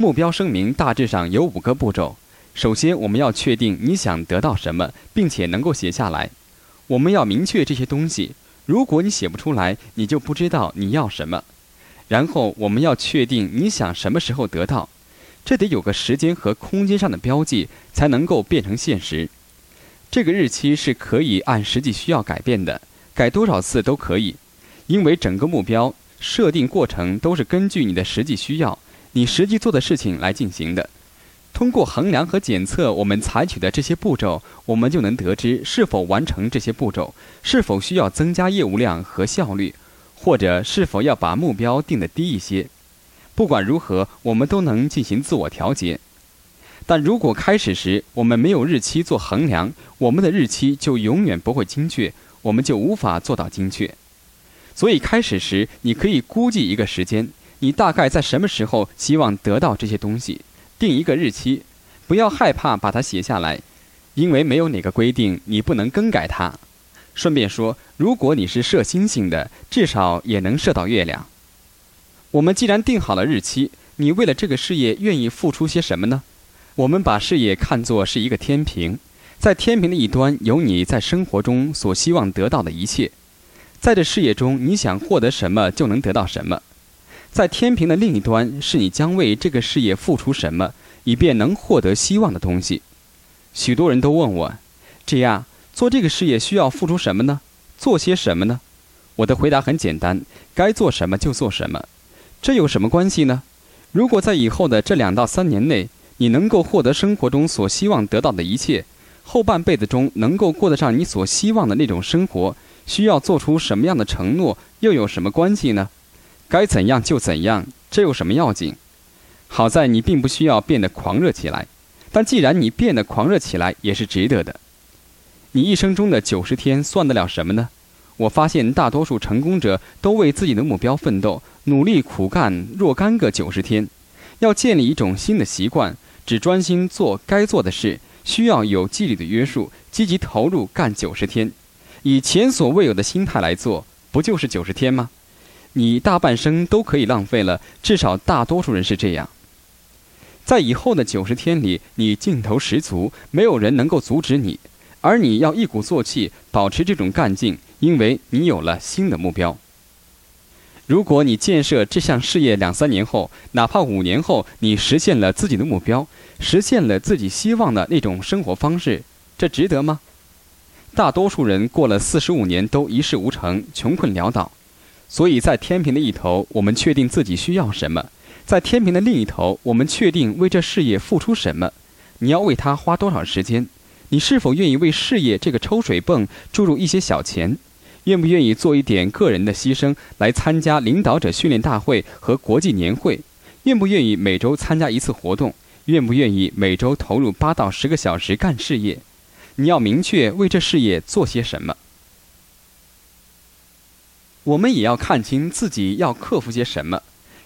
目标声明大致上有五个步骤。首先，我们要确定你想得到什么，并且能够写下来。我们要明确这些东西。如果你写不出来，你就不知道你要什么。然后，我们要确定你想什么时候得到，这得有个时间和空间上的标记，才能够变成现实。这个日期是可以按实际需要改变的，改多少次都可以，因为整个目标设定过程都是根据你的实际需要、你实际做的事情来进行的。通过衡量和检测我们采取的这些步骤，我们就能得知是否完成这些步骤，是否需要增加业务量和效率，或者是否要把目标定得低一些。不管如何，我们都能进行自我调节。但如果开始时我们没有日期做衡量，我们的日期就永远不会精确，我们就无法做到精确。所以开始时你可以估计一个时间，你大概在什么时候希望得到这些东西。定一个日期，不要害怕把它写下来，因为没有哪个规定你不能更改它。顺便说，如果你是射星星的，至少也能射到月亮。我们既然定好了日期，你为了这个事业愿意付出些什么呢？我们把事业看作是一个天平，在天平的一端有你在生活中所希望得到的一切，在这事业中你想获得什么就能得到什么。在天平的另一端，是你将为这个事业付出什么，以便能获得希望的东西。许多人都问我：“这样做这个事业需要付出什么呢？做些什么呢？”我的回答很简单：该做什么就做什么。这有什么关系呢？如果在以后的这两到三年内，你能够获得生活中所希望得到的一切，后半辈子中能够过得上你所希望的那种生活，需要做出什么样的承诺，又有什么关系呢？该怎样就怎样，这有什么要紧？好在你并不需要变得狂热起来，但既然你变得狂热起来，也是值得的。你一生中的九十天算得了什么呢？我发现大多数成功者都为自己的目标奋斗，努力苦干若干个九十天。要建立一种新的习惯，只专心做该做的事，需要有纪律的约束，积极投入干九十天，以前所未有的心态来做，不就是九十天吗？你大半生都可以浪费了，至少大多数人是这样。在以后的九十天里，你劲头十足，没有人能够阻止你，而你要一鼓作气，保持这种干劲，因为你有了新的目标。如果你建设这项事业两三年后，哪怕五年后，你实现了自己的目标，实现了自己希望的那种生活方式，这值得吗？大多数人过了四十五年都一事无成，穷困潦倒。所以在天平的一头，我们确定自己需要什么；在天平的另一头，我们确定为这事业付出什么。你要为它花多少时间？你是否愿意为事业这个抽水泵注入一些小钱？愿不愿意做一点个人的牺牲来参加领导者训练大会和国际年会？愿不愿意每周参加一次活动？愿不愿意每周投入八到十个小时干事业？你要明确为这事业做些什么。我们也要看清自己要克服些什么，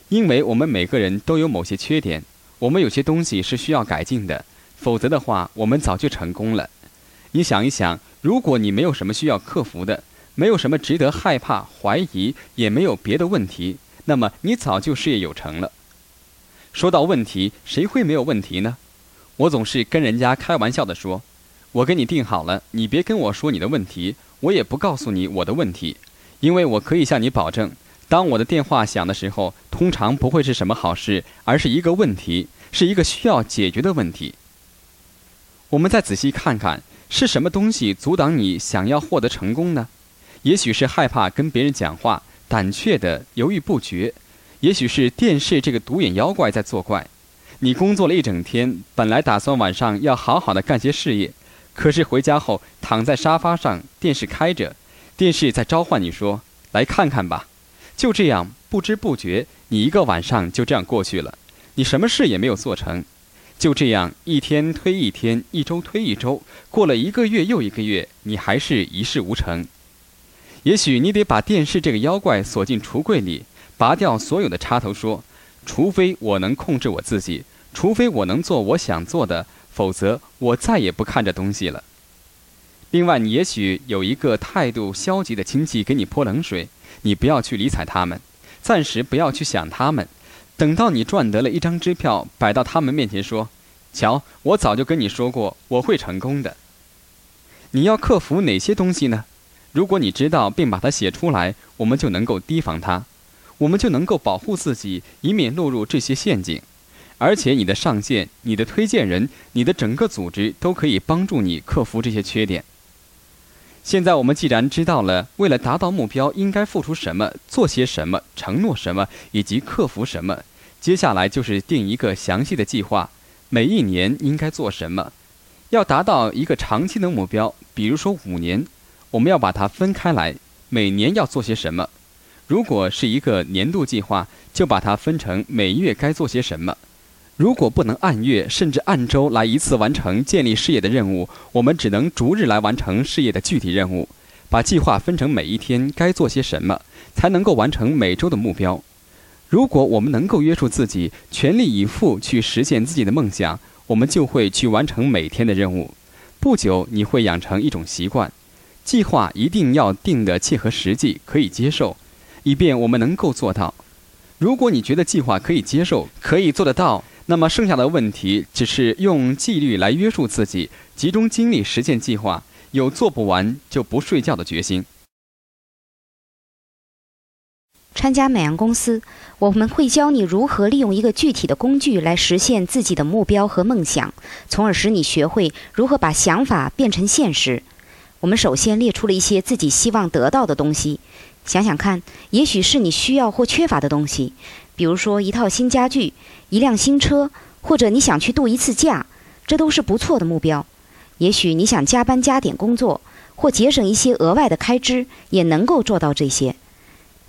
因为我们每个人都有某些缺点，我们有些东西是需要改进的，否则的话，我们早就成功了。你想一想，如果你没有什么需要克服的，没有什么值得害怕、怀疑，也没有别的问题，那么你早就事业有成了。说到问题，谁会没有问题呢？我总是跟人家开玩笑的说：“我给你定好了，你别跟我说你的问题，我也不告诉你我的问题。”因为我可以向你保证，当我的电话响的时候，通常不会是什么好事，而是一个问题，是一个需要解决的问题。我们再仔细看看，是什么东西阻挡你想要获得成功呢？也许是害怕跟别人讲话，胆怯的犹豫不决；也许是电视这个独眼妖怪在作怪。你工作了一整天，本来打算晚上要好好的干些事业，可是回家后躺在沙发上，电视开着。电视在召唤你说：“来看看吧。”就这样，不知不觉，你一个晚上就这样过去了。你什么事也没有做成。就这样，一天推一天，一周推一周，过了一个月又一个月，你还是一事无成。也许你得把电视这个妖怪锁进橱柜里，拔掉所有的插头，说：“除非我能控制我自己，除非我能做我想做的，否则我再也不看这东西了。”另外，你也许有一个态度消极的亲戚给你泼冷水，你不要去理睬他们，暂时不要去想他们，等到你赚得了一张支票，摆到他们面前说：“瞧，我早就跟你说过，我会成功的。”你要克服哪些东西呢？如果你知道并把它写出来，我们就能够提防它，我们就能够保护自己，以免落入这些陷阱。而且，你的上线、你的推荐人、你的整个组织都可以帮助你克服这些缺点。现在我们既然知道了为了达到目标应该付出什么、做些什么、承诺什么以及克服什么，接下来就是定一个详细的计划，每一年应该做什么。要达到一个长期的目标，比如说五年，我们要把它分开来，每年要做些什么。如果是一个年度计划，就把它分成每月该做些什么。如果不能按月甚至按周来一次完成建立事业的任务，我们只能逐日来完成事业的具体任务。把计划分成每一天该做些什么，才能够完成每周的目标。如果我们能够约束自己，全力以赴去实现自己的梦想，我们就会去完成每天的任务。不久，你会养成一种习惯：计划一定要定的切合实际，可以接受，以便我们能够做到。如果你觉得计划可以接受，可以做得到。那么剩下的问题只是用纪律来约束自己，集中精力实现计划，有做不完就不睡觉的决心。参加美洋公司，我们会教你如何利用一个具体的工具来实现自己的目标和梦想，从而使你学会如何把想法变成现实。我们首先列出了一些自己希望得到的东西，想想看，也许是你需要或缺乏的东西。比如说一套新家具、一辆新车，或者你想去度一次假，这都是不错的目标。也许你想加班加点工作，或节省一些额外的开支，也能够做到这些。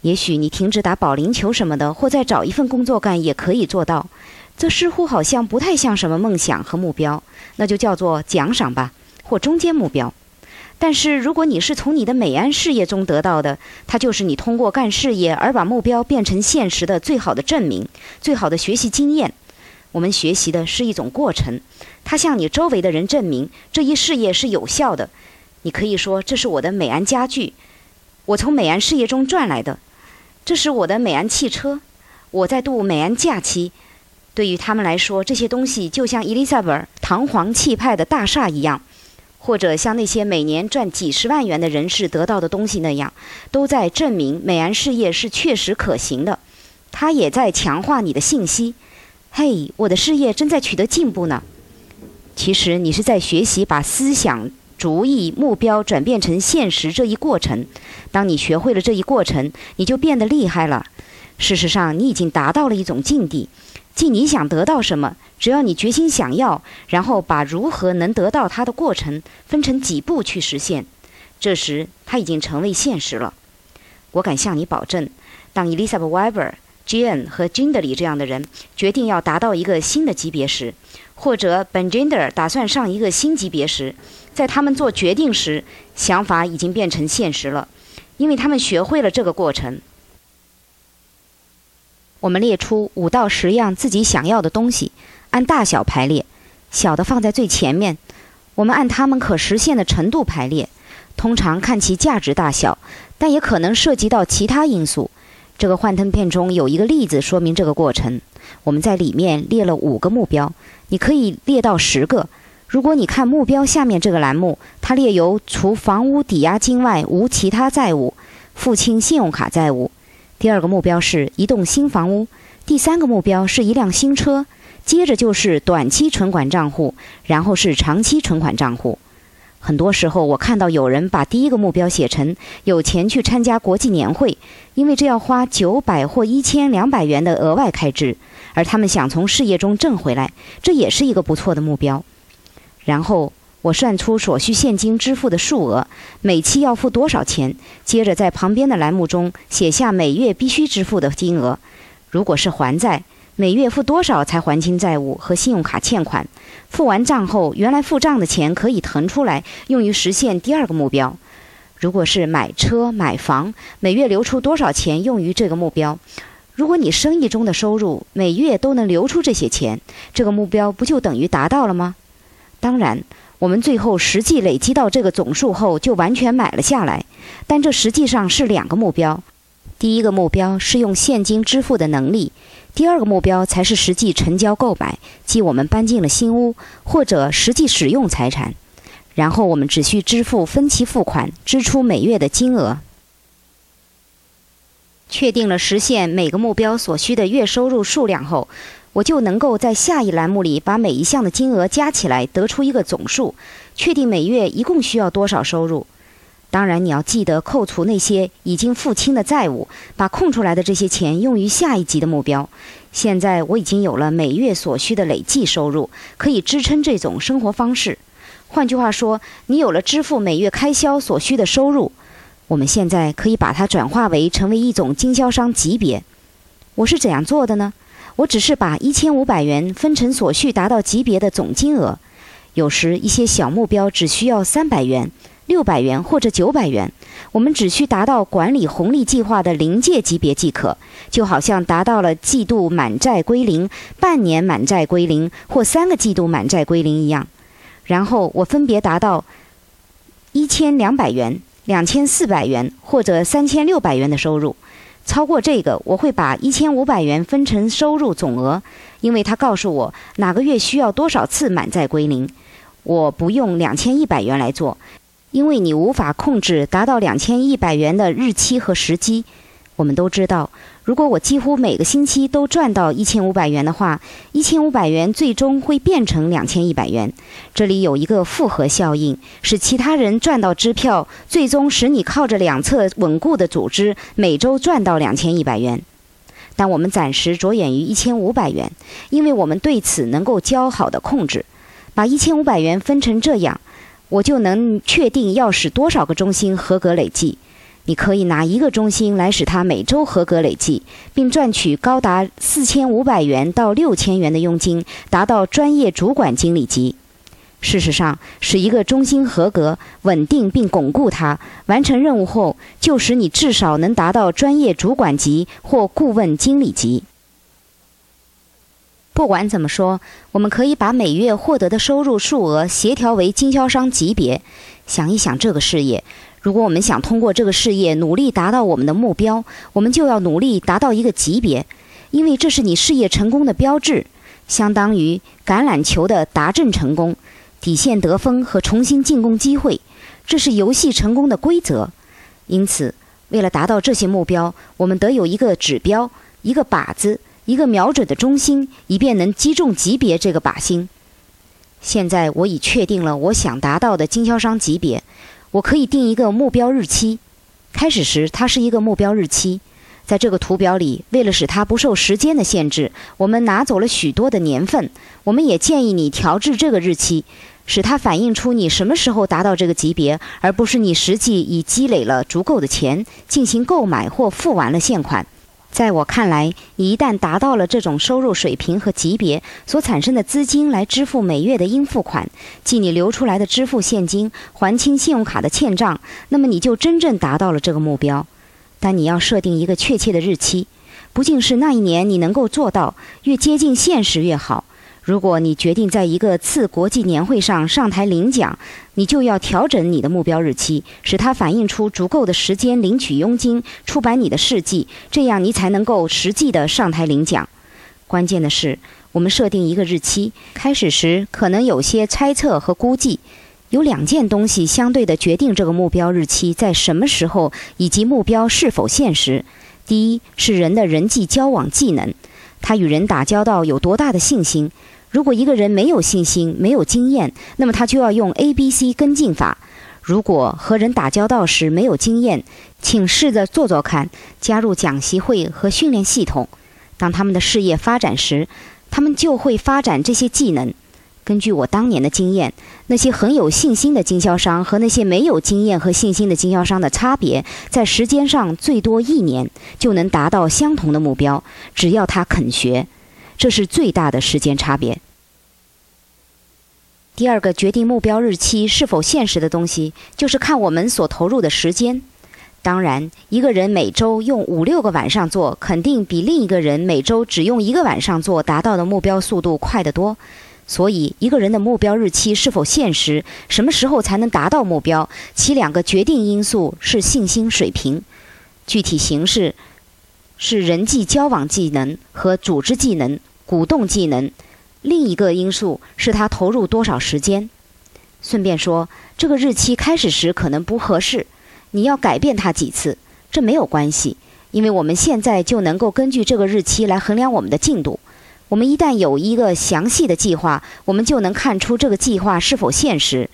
也许你停止打保龄球什么的，或再找一份工作干，也可以做到。这似乎好像不太像什么梦想和目标，那就叫做奖赏吧，或中间目标。但是，如果你是从你的美安事业中得到的，它就是你通过干事业而把目标变成现实的最好的证明，最好的学习经验。我们学习的是一种过程，它向你周围的人证明这一事业是有效的。你可以说这是我的美安家具，我从美安事业中赚来的；这是我的美安汽车，我在度美安假期。对于他们来说，这些东西就像伊丽莎白堂皇气派的大厦一样。或者像那些每年赚几十万元的人士得到的东西那样，都在证明美安事业是确实可行的。它也在强化你的信息。嘿，我的事业正在取得进步呢。其实你是在学习把思想、主意、目标转变成现实这一过程。当你学会了这一过程，你就变得厉害了。事实上，你已经达到了一种境地。即你想得到什么，只要你决心想要，然后把如何能得到它的过程分成几步去实现，这时它已经成为现实了。我敢向你保证，当 Elizabeth Weber、Jane 和 Ginderly 这样的人决定要达到一个新的级别时，或者 Ben Jinder 打算上一个新级别时，在他们做决定时，想法已经变成现实了，因为他们学会了这个过程。我们列出五到十样自己想要的东西，按大小排列，小的放在最前面。我们按它们可实现的程度排列，通常看其价值大小，但也可能涉及到其他因素。这个幻灯片中有一个例子说明这个过程。我们在里面列了五个目标，你可以列到十个。如果你看目标下面这个栏目，它列有除房屋抵押金外无其他债务，付清信用卡债务。第二个目标是一栋新房屋，第三个目标是一辆新车，接着就是短期存款账户，然后是长期存款账户。很多时候，我看到有人把第一个目标写成有钱去参加国际年会，因为这要花九百或一千两百元的额外开支，而他们想从事业中挣回来，这也是一个不错的目标。然后。我算出所需现金支付的数额，每期要付多少钱？接着在旁边的栏目中写下每月必须支付的金额。如果是还债，每月付多少才还清债务和信用卡欠款？付完账后，原来付账的钱可以腾出来用于实现第二个目标。如果是买车买房，每月留出多少钱用于这个目标？如果你生意中的收入每月都能留出这些钱，这个目标不就等于达到了吗？当然。我们最后实际累积到这个总数后，就完全买了下来。但这实际上是两个目标：第一个目标是用现金支付的能力；第二个目标才是实际成交购买，即我们搬进了新屋或者实际使用财产。然后我们只需支付分期付款，支出每月的金额。确定了实现每个目标所需的月收入数量后，我就能够在下一栏目里把每一项的金额加起来，得出一个总数，确定每月一共需要多少收入。当然，你要记得扣除那些已经付清的债务，把空出来的这些钱用于下一级的目标。现在我已经有了每月所需的累计收入，可以支撑这种生活方式。换句话说，你有了支付每月开销所需的收入。我们现在可以把它转化为成为一种经销商级别。我是怎样做的呢？我只是把一千五百元分成所需达到级别的总金额。有时一些小目标只需要三百元。六百元或者九百元，我们只需达到管理红利计划的临界级别即可，就好像达到了季度满债归零、半年满债归零或三个季度满债归零一样。然后我分别达到一千两百元、两千四百元或者三千六百元的收入。超过这个，我会把一千五百元分成收入总额，因为他告诉我哪个月需要多少次满载归零。我不用两千一百元来做。因为你无法控制达到两千一百元的日期和时机，我们都知道，如果我几乎每个星期都赚到一千五百元的话，一千五百元最终会变成两千一百元。这里有一个复合效应，使其他人赚到支票，最终使你靠着两侧稳固的组织每周赚到两千一百元。但我们暂时着眼于一千五百元，因为我们对此能够较好的控制，把一千五百元分成这样。我就能确定要使多少个中心合格累计。你可以拿一个中心来使它每周合格累计，并赚取高达四千五百元到六千元的佣金，达到专业主管经理级。事实上，使一个中心合格、稳定并巩固它，完成任务后，就使你至少能达到专业主管级或顾问经理级。不管怎么说，我们可以把每月获得的收入数额协调为经销商级别。想一想这个事业，如果我们想通过这个事业努力达到我们的目标，我们就要努力达到一个级别，因为这是你事业成功的标志，相当于橄榄球的达阵成功、底线得分和重新进攻机会，这是游戏成功的规则。因此，为了达到这些目标，我们得有一个指标，一个靶子。一个瞄准的中心，以便能击中级别这个靶心。现在我已确定了我想达到的经销商级别，我可以定一个目标日期。开始时，它是一个目标日期。在这个图表里，为了使它不受时间的限制，我们拿走了许多的年份。我们也建议你调制这个日期，使它反映出你什么时候达到这个级别，而不是你实际已积累了足够的钱进行购买或付完了现款。在我看来，你一旦达到了这种收入水平和级别，所产生的资金来支付每月的应付款，即你留出来的支付现金，还清信用卡的欠账，那么你就真正达到了这个目标。但你要设定一个确切的日期，不仅是那一年你能够做到，越接近现实越好。如果你决定在一个次国际年会上上台领奖，你就要调整你的目标日期，使它反映出足够的时间领取佣金、出版你的事迹，这样你才能够实际的上台领奖。关键的是，我们设定一个日期，开始时可能有些猜测和估计。有两件东西相对的决定这个目标日期在什么时候以及目标是否现实。第一是人的人际交往技能，他与人打交道有多大的信心。如果一个人没有信心、没有经验，那么他就要用 A、B、C 跟进法。如果和人打交道时没有经验，请试着做做看，加入讲习会和训练系统。当他们的事业发展时，他们就会发展这些技能。根据我当年的经验，那些很有信心的经销商和那些没有经验和信心的经销商的差别，在时间上最多一年就能达到相同的目标，只要他肯学。这是最大的时间差别。第二个决定目标日期是否现实的东西，就是看我们所投入的时间。当然，一个人每周用五六个晚上做，肯定比另一个人每周只用一个晚上做达到的目标速度快得多。所以，一个人的目标日期是否现实，什么时候才能达到目标，其两个决定因素是信心水平。具体形式。是人际交往技能和组织技能、鼓动技能；另一个因素是他投入多少时间。顺便说，这个日期开始时可能不合适，你要改变它几次，这没有关系，因为我们现在就能够根据这个日期来衡量我们的进度。我们一旦有一个详细的计划，我们就能看出这个计划是否现实。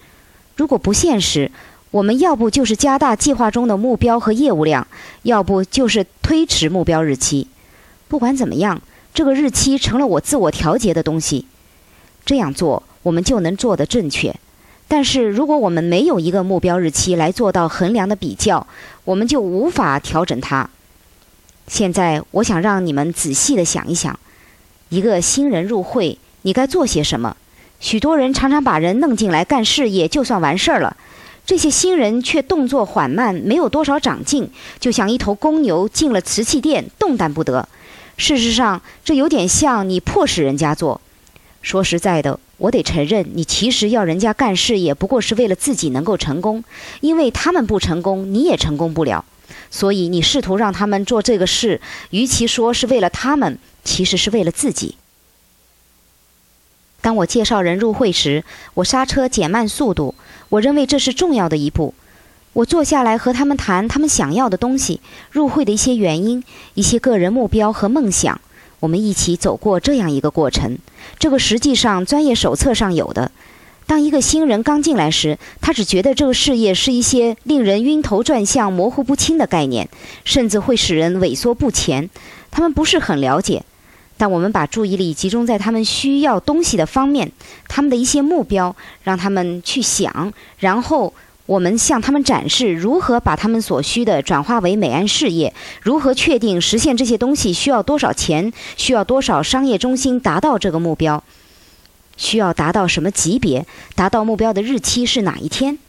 如果不现实，我们要不就是加大计划中的目标和业务量，要不就是推迟目标日期。不管怎么样，这个日期成了我自我调节的东西。这样做，我们就能做得正确。但是，如果我们没有一个目标日期来做到衡量的比较，我们就无法调整它。现在，我想让你们仔细的想一想：一个新人入会，你该做些什么？许多人常常把人弄进来干事业，就算完事儿了。这些新人却动作缓慢，没有多少长进，就像一头公牛进了瓷器店，动弹不得。事实上，这有点像你迫使人家做。说实在的，我得承认，你其实要人家干事业，不过是为了自己能够成功，因为他们不成功，你也成功不了。所以你试图让他们做这个事，与其说是为了他们，其实是为了自己。当我介绍人入会时，我刹车减慢速度。我认为这是重要的一步。我坐下来和他们谈他们想要的东西、入会的一些原因、一些个人目标和梦想。我们一起走过这样一个过程。这个实际上专业手册上有的。当一个新人刚进来时，他只觉得这个事业是一些令人晕头转向、模糊不清的概念，甚至会使人萎缩不前。他们不是很了解。但我们把注意力集中在他们需要东西的方面，他们的一些目标，让他们去想，然后我们向他们展示如何把他们所需的转化为美安事业，如何确定实现这些东西需要多少钱，需要多少商业中心达到这个目标，需要达到什么级别，达到目标的日期是哪一天。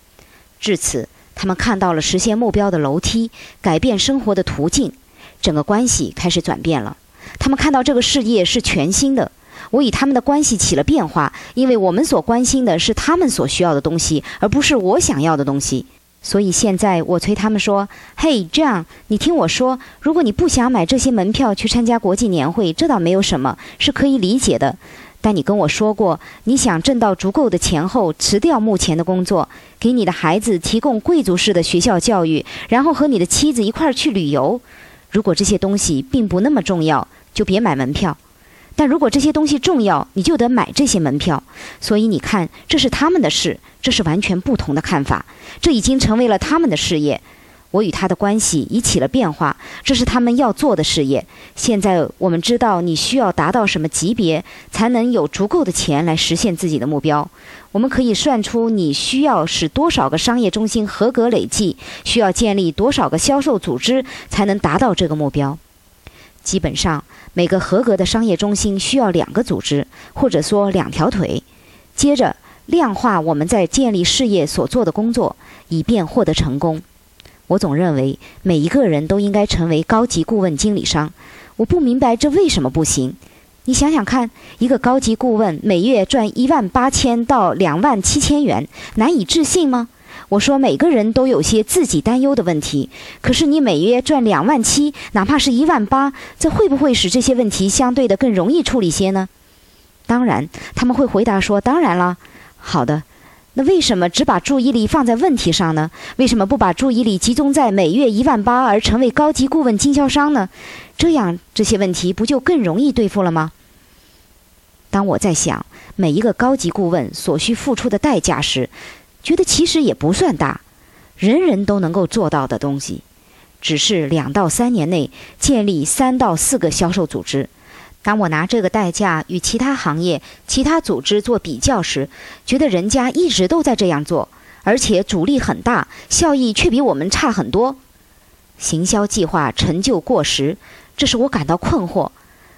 至此，他们看到了实现目标的楼梯，改变生活的途径，整个关系开始转变了。他们看到这个事业是全新的，我与他们的关系起了变化，因为我们所关心的是他们所需要的东西，而不是我想要的东西。所以现在我催他们说：“嘿，这样，你听我说，如果你不想买这些门票去参加国际年会，这倒没有什么，是可以理解的。但你跟我说过，你想挣到足够的钱后辞掉目前的工作，给你的孩子提供贵族式的学校教育，然后和你的妻子一块儿去旅游。如果这些东西并不那么重要。”就别买门票，但如果这些东西重要，你就得买这些门票。所以你看，这是他们的事，这是完全不同的看法。这已经成为了他们的事业。我与他的关系已起了变化，这是他们要做的事业。现在我们知道你需要达到什么级别，才能有足够的钱来实现自己的目标。我们可以算出你需要使多少个商业中心合格累计，需要建立多少个销售组织，才能达到这个目标。基本上，每个合格的商业中心需要两个组织，或者说两条腿。接着，量化我们在建立事业所做的工作，以便获得成功。我总认为每一个人都应该成为高级顾问经理商。我不明白这为什么不行。你想想看，一个高级顾问每月赚一万八千到两万七千元，难以置信吗？我说每个人都有些自己担忧的问题，可是你每月赚两万七，哪怕是一万八，这会不会使这些问题相对的更容易处理些呢？当然，他们会回答说：“当然了。”好的，那为什么只把注意力放在问题上呢？为什么不把注意力集中在每月一万八而成为高级顾问经销商呢？这样这些问题不就更容易对付了吗？当我在想每一个高级顾问所需付出的代价时，觉得其实也不算大，人人都能够做到的东西，只是两到三年内建立三到四个销售组织。当我拿这个代价与其他行业、其他组织做比较时，觉得人家一直都在这样做，而且阻力很大，效益却比我们差很多。行销计划陈旧过时，这使我感到困惑。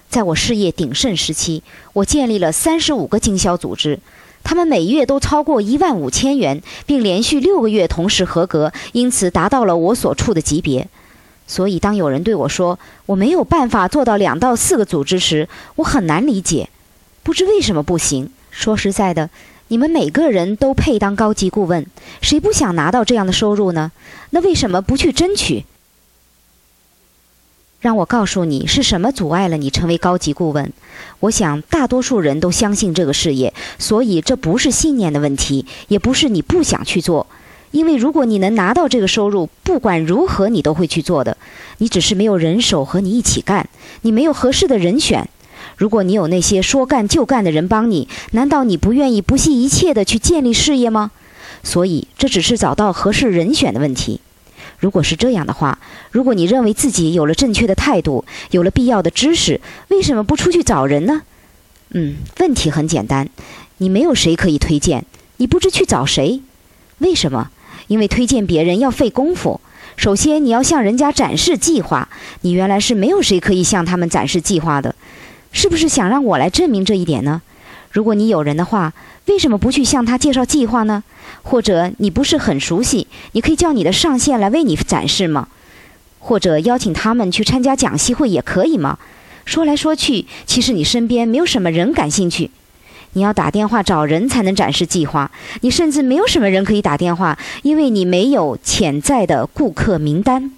在我事业鼎盛时期，我建立了三十五个经销组织。他们每月都超过一万五千元，并连续六个月同时合格，因此达到了我所处的级别。所以，当有人对我说我没有办法做到两到四个组织时，我很难理解，不知为什么不行。说实在的，你们每个人都配当高级顾问，谁不想拿到这样的收入呢？那为什么不去争取？让我告诉你是什么阻碍了你成为高级顾问。我想大多数人都相信这个事业，所以这不是信念的问题，也不是你不想去做。因为如果你能拿到这个收入，不管如何你都会去做的。你只是没有人手和你一起干，你没有合适的人选。如果你有那些说干就干的人帮你，难道你不愿意不惜一切的去建立事业吗？所以这只是找到合适人选的问题。如果是这样的话，如果你认为自己有了正确的态度，有了必要的知识，为什么不出去找人呢？嗯，问题很简单，你没有谁可以推荐，你不知去找谁？为什么？因为推荐别人要费功夫。首先，你要向人家展示计划。你原来是没有谁可以向他们展示计划的，是不是想让我来证明这一点呢？如果你有人的话，为什么不去向他介绍计划呢？或者你不是很熟悉，你可以叫你的上线来为你展示吗？或者邀请他们去参加讲习会也可以吗？说来说去，其实你身边没有什么人感兴趣。你要打电话找人才能展示计划，你甚至没有什么人可以打电话，因为你没有潜在的顾客名单。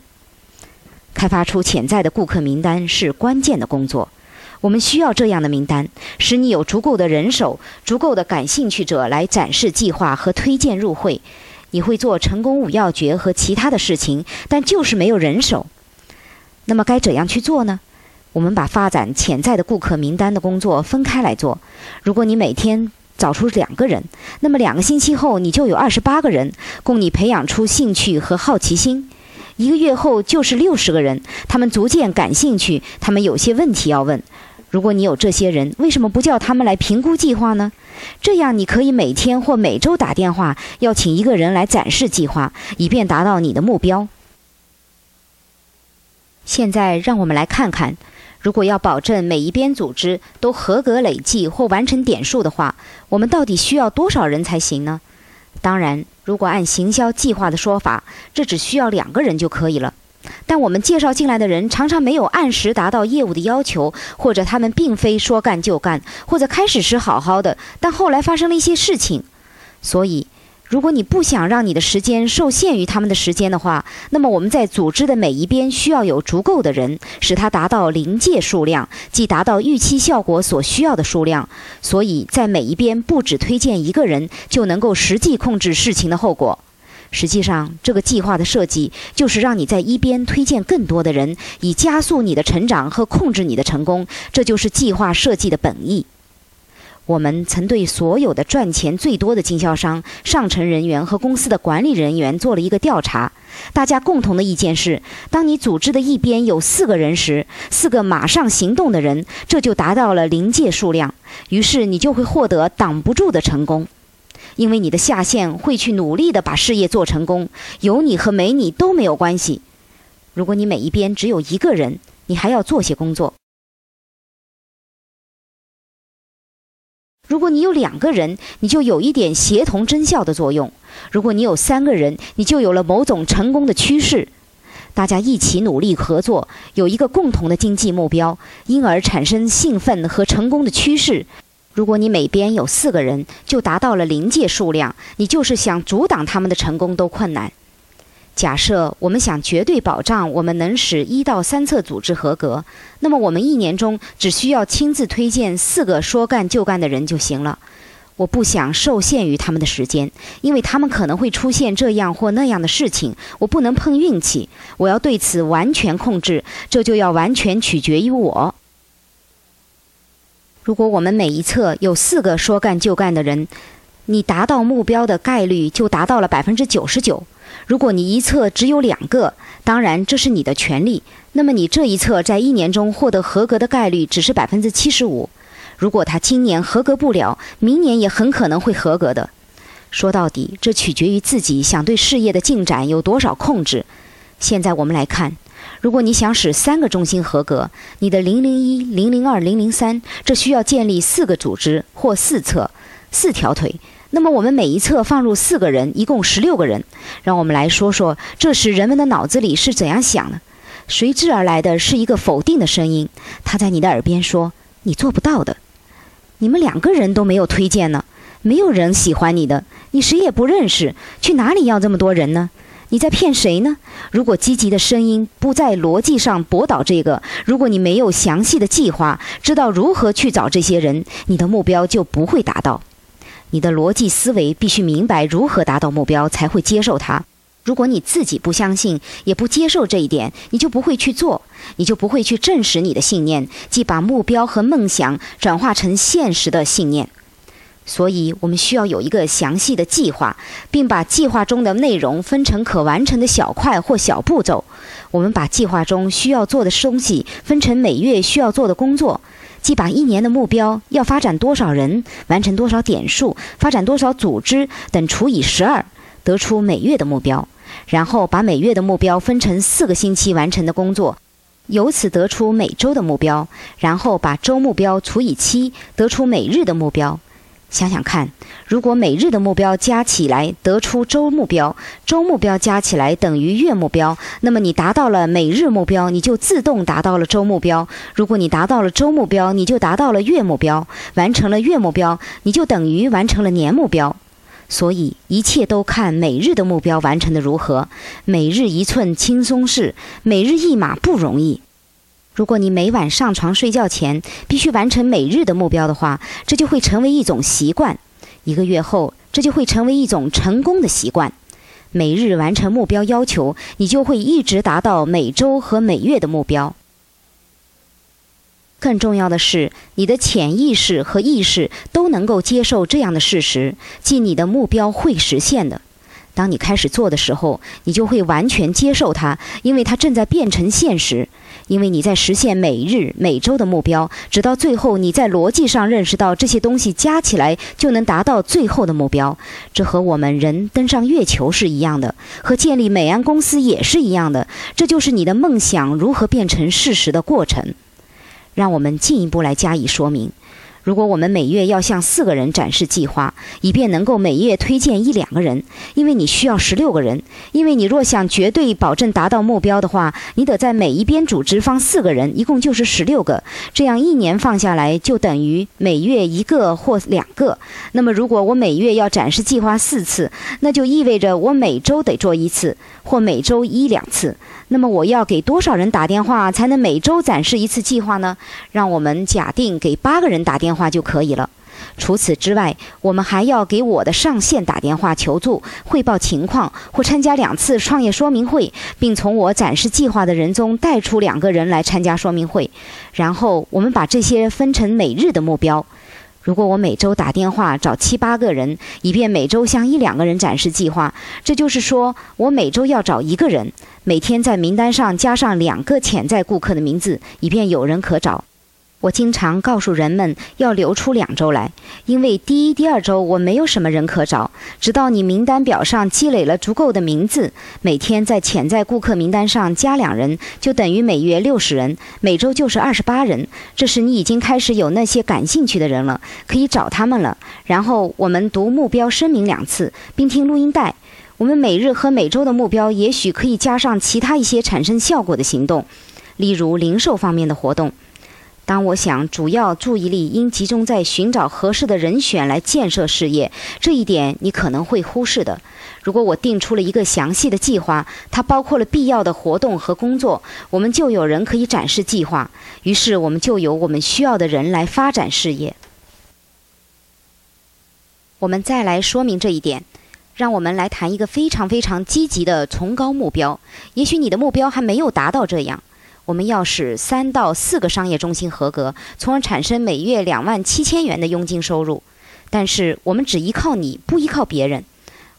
开发出潜在的顾客名单是关键的工作，我们需要这样的名单，使你有足够的人手、足够的感兴趣者来展示计划和推荐入会。你会做成功五要诀和其他的事情，但就是没有人手。那么该怎样去做呢？我们把发展潜在的顾客名单的工作分开来做。如果你每天找出两个人，那么两个星期后你就有二十八个人供你培养出兴趣和好奇心。一个月后就是六十个人，他们逐渐感兴趣，他们有些问题要问。如果你有这些人，为什么不叫他们来评估计划呢？这样你可以每天或每周打电话邀请一个人来展示计划，以便达到你的目标。现在让我们来看看。如果要保证每一边组织都合格累计或完成点数的话，我们到底需要多少人才行呢？当然，如果按行销计划的说法，这只需要两个人就可以了。但我们介绍进来的人常常没有按时达到业务的要求，或者他们并非说干就干，或者开始时好好的，但后来发生了一些事情，所以。如果你不想让你的时间受限于他们的时间的话，那么我们在组织的每一边需要有足够的人，使它达到临界数量，即达到预期效果所需要的数量。所以在每一边不只推荐一个人，就能够实际控制事情的后果。实际上，这个计划的设计就是让你在一边推荐更多的人，以加速你的成长和控制你的成功。这就是计划设计的本意。我们曾对所有的赚钱最多的经销商、上层人员和公司的管理人员做了一个调查，大家共同的意见是：当你组织的一边有四个人时，四个马上行动的人，这就达到了临界数量，于是你就会获得挡不住的成功，因为你的下线会去努力的把事业做成功，有你和没你都没有关系。如果你每一边只有一个人，你还要做些工作。如果你有两个人，你就有一点协同增效的作用；如果你有三个人，你就有了某种成功的趋势。大家一起努力合作，有一个共同的经济目标，因而产生兴奋和成功的趋势。如果你每边有四个人，就达到了临界数量，你就是想阻挡他们的成功都困难。假设我们想绝对保障我们能使一到三册组织合格，那么我们一年中只需要亲自推荐四个说干就干的人就行了。我不想受限于他们的时间，因为他们可能会出现这样或那样的事情，我不能碰运气。我要对此完全控制，这就要完全取决于我。如果我们每一册有四个说干就干的人，你达到目标的概率就达到了百分之九十九。如果你一册只有两个，当然这是你的权利，那么你这一册在一年中获得合格的概率只是百分之七十五。如果他今年合格不了，明年也很可能会合格的。说到底，这取决于自己想对事业的进展有多少控制。现在我们来看，如果你想使三个中心合格，你的零零一、零零二、零零三，这需要建立四个组织或四侧、四条腿。那么我们每一侧放入四个人，一共十六个人。让我们来说说，这时人们的脑子里是怎样想的？随之而来的是一个否定的声音，他在你的耳边说：“你做不到的。你们两个人都没有推荐呢，没有人喜欢你的，你谁也不认识，去哪里要这么多人呢？你在骗谁呢？如果积极的声音不在逻辑上驳倒这个，如果你没有详细的计划，知道如何去找这些人，你的目标就不会达到。你的逻辑思维必须明白如何达到目标，才会接受它。如果你自己不相信，也不接受这一点，你就不会去做，你就不会去证实你的信念，即把目标和梦想转化成现实的信念。所以，我们需要有一个详细的计划，并把计划中的内容分成可完成的小块或小步骤。我们把计划中需要做的东西分成每月需要做的工作，即把一年的目标要发展多少人、完成多少点数、发展多少组织等除以十二，得出每月的目标。然后把每月的目标分成四个星期完成的工作，由此得出每周的目标。然后把周目标除以七，得出每日的目标。想想看，如果每日的目标加起来得出周目标，周目标加起来等于月目标，那么你达到了每日目标，你就自动达到了周目标。如果你达到了周目标，你就达到了月目标，完成了月目标，你就等于完成了年目标。所以一切都看每日的目标完成的如何。每日一寸轻松事，每日一码不容易。如果你每晚上床睡觉前必须完成每日的目标的话，这就会成为一种习惯。一个月后，这就会成为一种成功的习惯。每日完成目标要求，你就会一直达到每周和每月的目标。更重要的是，你的潜意识和意识都能够接受这样的事实，即你的目标会实现的。当你开始做的时候，你就会完全接受它，因为它正在变成现实。因为你在实现每日、每周的目标，直到最后，你在逻辑上认识到这些东西加起来就能达到最后的目标。这和我们人登上月球是一样的，和建立美安公司也是一样的。这就是你的梦想如何变成事实的过程。让我们进一步来加以说明。如果我们每月要向四个人展示计划，以便能够每月推荐一两个人，因为你需要十六个人。因为你若想绝对保证达到目标的话，你得在每一边组织放四个人，一共就是十六个。这样一年放下来，就等于每月一个或两个。那么，如果我每月要展示计划四次，那就意味着我每周得做一次，或每周一两次。那么我要给多少人打电话才能每周展示一次计划呢？让我们假定给八个人打电话就可以了。除此之外，我们还要给我的上线打电话求助、汇报情况，或参加两次创业说明会，并从我展示计划的人中带出两个人来参加说明会。然后我们把这些分成每日的目标。如果我每周打电话找七八个人，以便每周向一两个人展示计划，这就是说我每周要找一个人，每天在名单上加上两个潜在顾客的名字，以便有人可找。我经常告诉人们要留出两周来，因为第一、第二周我没有什么人可找。直到你名单表上积累了足够的名字，每天在潜在顾客名单上加两人，就等于每月六十人，每周就是二十八人。这时你已经开始有那些感兴趣的人了，可以找他们了。然后我们读目标声明两次，并听录音带。我们每日和每周的目标也许可以加上其他一些产生效果的行动，例如零售方面的活动。当我想主要注意力应集中在寻找合适的人选来建设事业，这一点你可能会忽视的。如果我定出了一个详细的计划，它包括了必要的活动和工作，我们就有人可以展示计划，于是我们就有我们需要的人来发展事业。我们再来说明这一点，让我们来谈一个非常非常积极的崇高目标。也许你的目标还没有达到这样。我们要使三到四个商业中心合格，从而产生每月两万七千元的佣金收入。但是我们只依靠你，不依靠别人。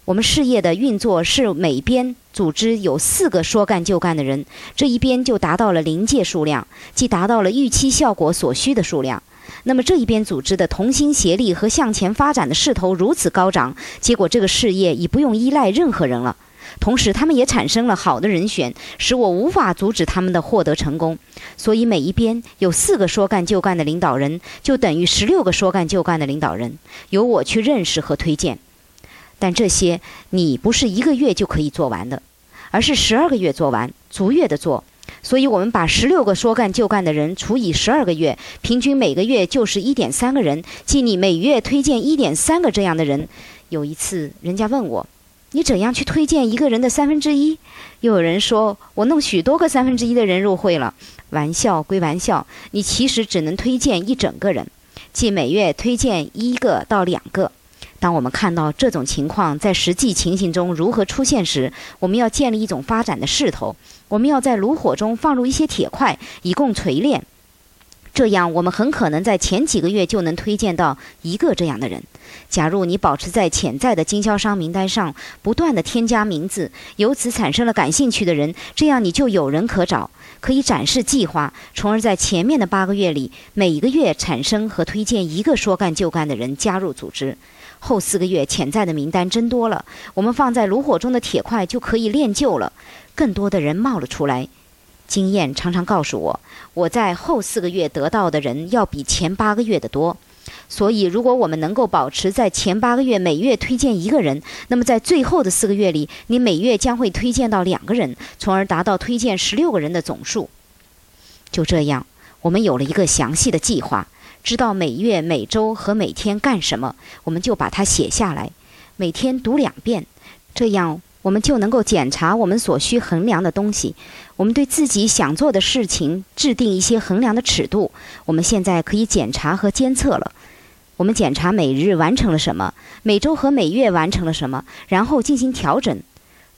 我们事业的运作是每边组织有四个说干就干的人，这一边就达到了临界数量，即达到了预期效果所需的数量。那么这一边组织的同心协力和向前发展的势头如此高涨，结果这个事业已不用依赖任何人了。同时，他们也产生了好的人选，使我无法阻止他们的获得成功。所以，每一边有四个说干就干的领导人，就等于十六个说干就干的领导人，由我去认识和推荐。但这些你不是一个月就可以做完的，而是十二个月做完，逐月的做。所以我们把十六个说干就干的人除以十二个月，平均每个月就是一点三个人，即你每月推荐一点三个这样的人。有一次，人家问我。你怎样去推荐一个人的三分之一？又有人说我弄许多个三分之一的人入会了。玩笑归玩笑，你其实只能推荐一整个人，即每月推荐一个到两个。当我们看到这种情况在实际情形中如何出现时，我们要建立一种发展的势头。我们要在炉火中放入一些铁块，以供锤炼。这样，我们很可能在前几个月就能推荐到一个这样的人。假如你保持在潜在的经销商名单上，不断的添加名字，由此产生了感兴趣的人，这样你就有人可找，可以展示计划，从而在前面的八个月里，每一个月产生和推荐一个说干就干的人加入组织。后四个月潜在的名单增多了，我们放在炉火中的铁块就可以炼就了，更多的人冒了出来。经验常常告诉我，我在后四个月得到的人要比前八个月的多。所以，如果我们能够保持在前八个月每月推荐一个人，那么在最后的四个月里，你每月将会推荐到两个人，从而达到推荐十六个人的总数。就这样，我们有了一个详细的计划，知道每月、每周和每天干什么，我们就把它写下来，每天读两遍，这样。我们就能够检查我们所需衡量的东西。我们对自己想做的事情制定一些衡量的尺度。我们现在可以检查和监测了。我们检查每日完成了什么，每周和每月完成了什么，然后进行调整。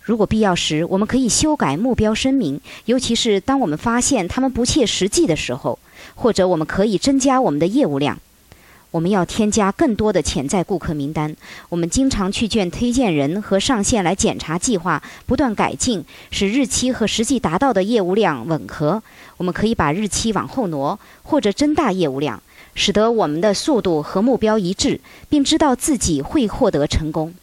如果必要时，我们可以修改目标声明，尤其是当我们发现它们不切实际的时候，或者我们可以增加我们的业务量。我们要添加更多的潜在顾客名单。我们经常去见推荐人和上线来检查计划，不断改进，使日期和实际达到的业务量吻合。我们可以把日期往后挪，或者增大业务量，使得我们的速度和目标一致，并知道自己会获得成功。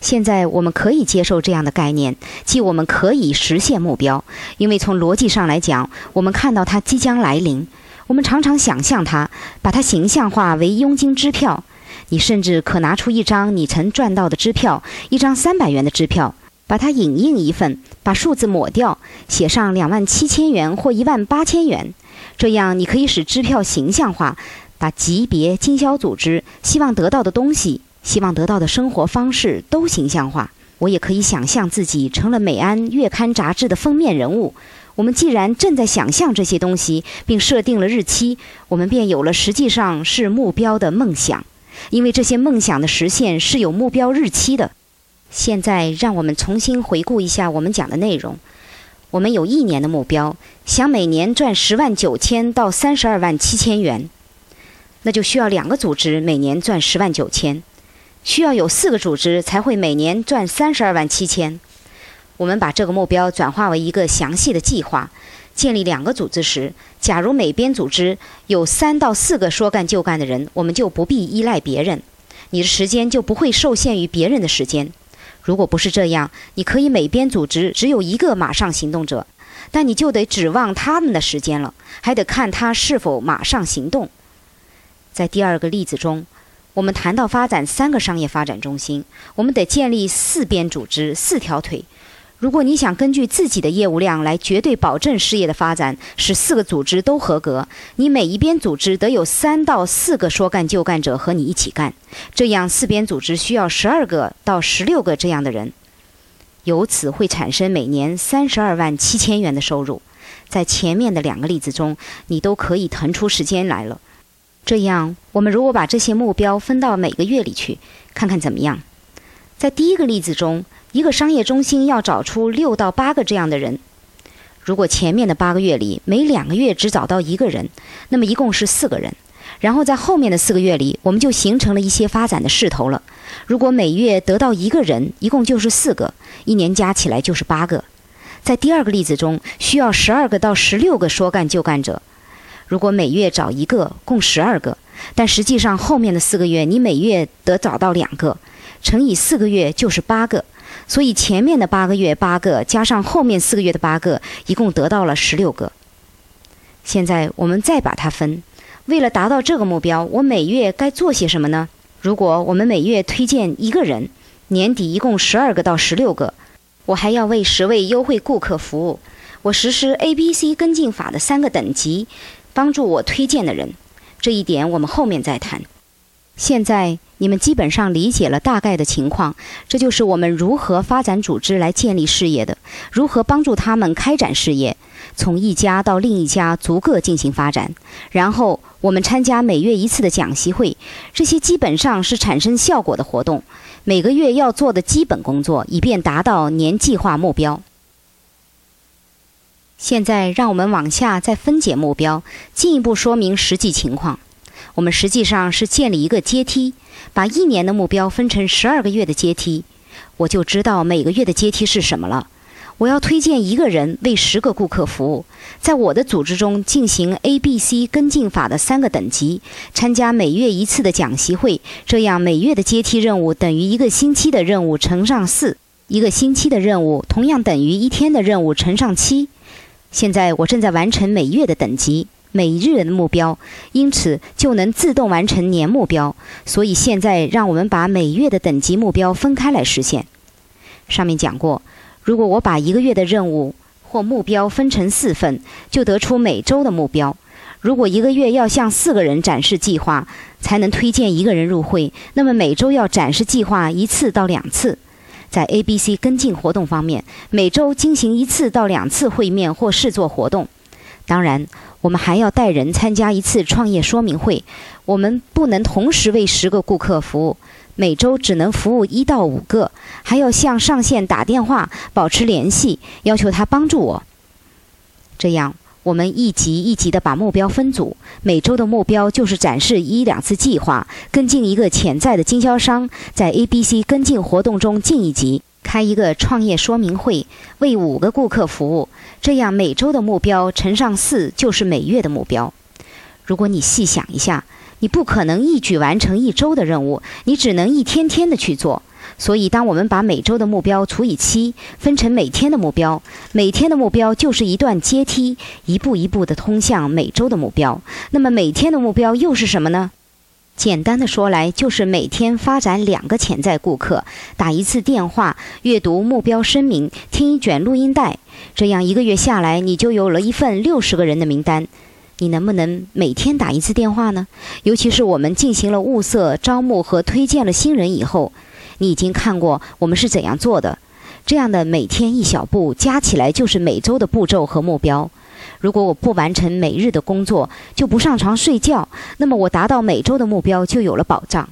现在我们可以接受这样的概念，即我们可以实现目标，因为从逻辑上来讲，我们看到它即将来临。我们常常想象它，把它形象化为佣金支票。你甚至可拿出一张你曾赚到的支票，一张三百元的支票，把它影印一份，把数字抹掉，写上两万七千元或一万八千元。这样，你可以使支票形象化，把级别、经销组织、希望得到的东西、希望得到的生活方式都形象化。我也可以想象自己成了美安月刊杂志的封面人物。我们既然正在想象这些东西，并设定了日期，我们便有了实际上是目标的梦想，因为这些梦想的实现是有目标日期的。现在，让我们重新回顾一下我们讲的内容。我们有一年的目标，想每年赚十万九千到三十二万七千元，那就需要两个组织每年赚十万九千，需要有四个组织才会每年赚三十二万七千。我们把这个目标转化为一个详细的计划。建立两个组织时，假如每边组织有三到四个说干就干的人，我们就不必依赖别人，你的时间就不会受限于别人的时间。如果不是这样，你可以每边组织只有一个马上行动者，但你就得指望他们的时间了，还得看他是否马上行动。在第二个例子中，我们谈到发展三个商业发展中心，我们得建立四边组织，四条腿。如果你想根据自己的业务量来绝对保证事业的发展，使四个组织都合格，你每一边组织得有三到四个说干就干者和你一起干，这样四边组织需要十二个到十六个这样的人，由此会产生每年三十二万七千元的收入。在前面的两个例子中，你都可以腾出时间来了。这样，我们如果把这些目标分到每个月里去，看看怎么样？在第一个例子中。一个商业中心要找出六到八个这样的人。如果前面的八个月里每两个月只找到一个人，那么一共是四个人。然后在后面的四个月里，我们就形成了一些发展的势头了。如果每月得到一个人，一共就是四个，一年加起来就是八个。在第二个例子中，需要十二个到十六个说干就干者。如果每月找一个，共十二个，但实际上后面的四个月你每月得找到两个，乘以四个月就是八个。所以前面的八个月八个，加上后面四个月的八个，一共得到了十六个。现在我们再把它分，为了达到这个目标，我每月该做些什么呢？如果我们每月推荐一个人，年底一共十二个到十六个，我还要为十位优惠顾客服务。我实施 A、B、C 跟进法的三个等级，帮助我推荐的人。这一点我们后面再谈。现在你们基本上理解了大概的情况，这就是我们如何发展组织来建立事业的，如何帮助他们开展事业，从一家到另一家逐个进行发展。然后我们参加每月一次的讲习会，这些基本上是产生效果的活动，每个月要做的基本工作，以便达到年计划目标。现在让我们往下再分解目标，进一步说明实际情况。我们实际上是建立一个阶梯，把一年的目标分成十二个月的阶梯，我就知道每个月的阶梯是什么了。我要推荐一个人为十个顾客服务，在我的组织中进行 A、B、C 跟进法的三个等级，参加每月一次的讲习会，这样每月的阶梯任务等于一个星期的任务乘上四，一个星期的任务同样等于一天的任务乘上七。现在我正在完成每月的等级。每日的目标，因此就能自动完成年目标。所以现在让我们把每月的等级目标分开来实现。上面讲过，如果我把一个月的任务或目标分成四份，就得出每周的目标。如果一个月要向四个人展示计划才能推荐一个人入会，那么每周要展示计划一次到两次。在 A、B、C 跟进活动方面，每周进行一次到两次会面或试做活动。当然。我们还要带人参加一次创业说明会。我们不能同时为十个顾客服务，每周只能服务一到五个，还要向上线打电话保持联系，要求他帮助我。这样，我们一级一级的把目标分组，每周的目标就是展示一两次计划，跟进一个潜在的经销商，在 A、B、C 跟进活动中进一级。开一个创业说明会，为五个顾客服务，这样每周的目标乘上四就是每月的目标。如果你细想一下，你不可能一举完成一周的任务，你只能一天天的去做。所以，当我们把每周的目标除以七，分成每天的目标，每天的目标就是一段阶梯，一步一步的通向每周的目标。那么，每天的目标又是什么呢？简单的说来，就是每天发展两个潜在顾客，打一次电话，阅读目标声明，听一卷录音带，这样一个月下来，你就有了一份六十个人的名单。你能不能每天打一次电话呢？尤其是我们进行了物色、招募和推荐了新人以后，你已经看过我们是怎样做的。这样的每天一小步，加起来就是每周的步骤和目标。如果我不完成每日的工作，就不上床睡觉，那么我达到每周的目标就有了保障。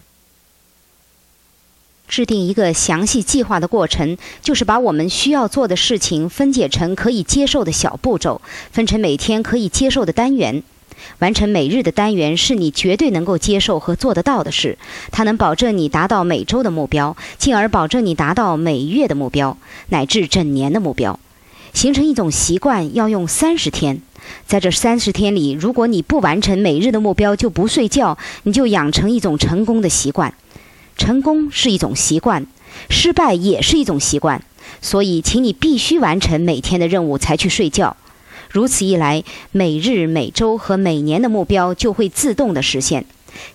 制定一个详细计划的过程，就是把我们需要做的事情分解成可以接受的小步骤，分成每天可以接受的单元。完成每日的单元是你绝对能够接受和做得到的事，它能保证你达到每周的目标，进而保证你达到每月的目标，乃至整年的目标。形成一种习惯要用三十天，在这三十天里，如果你不完成每日的目标就不睡觉，你就养成一种成功的习惯。成功是一种习惯，失败也是一种习惯，所以请你必须完成每天的任务才去睡觉。如此一来，每日、每周和每年的目标就会自动的实现。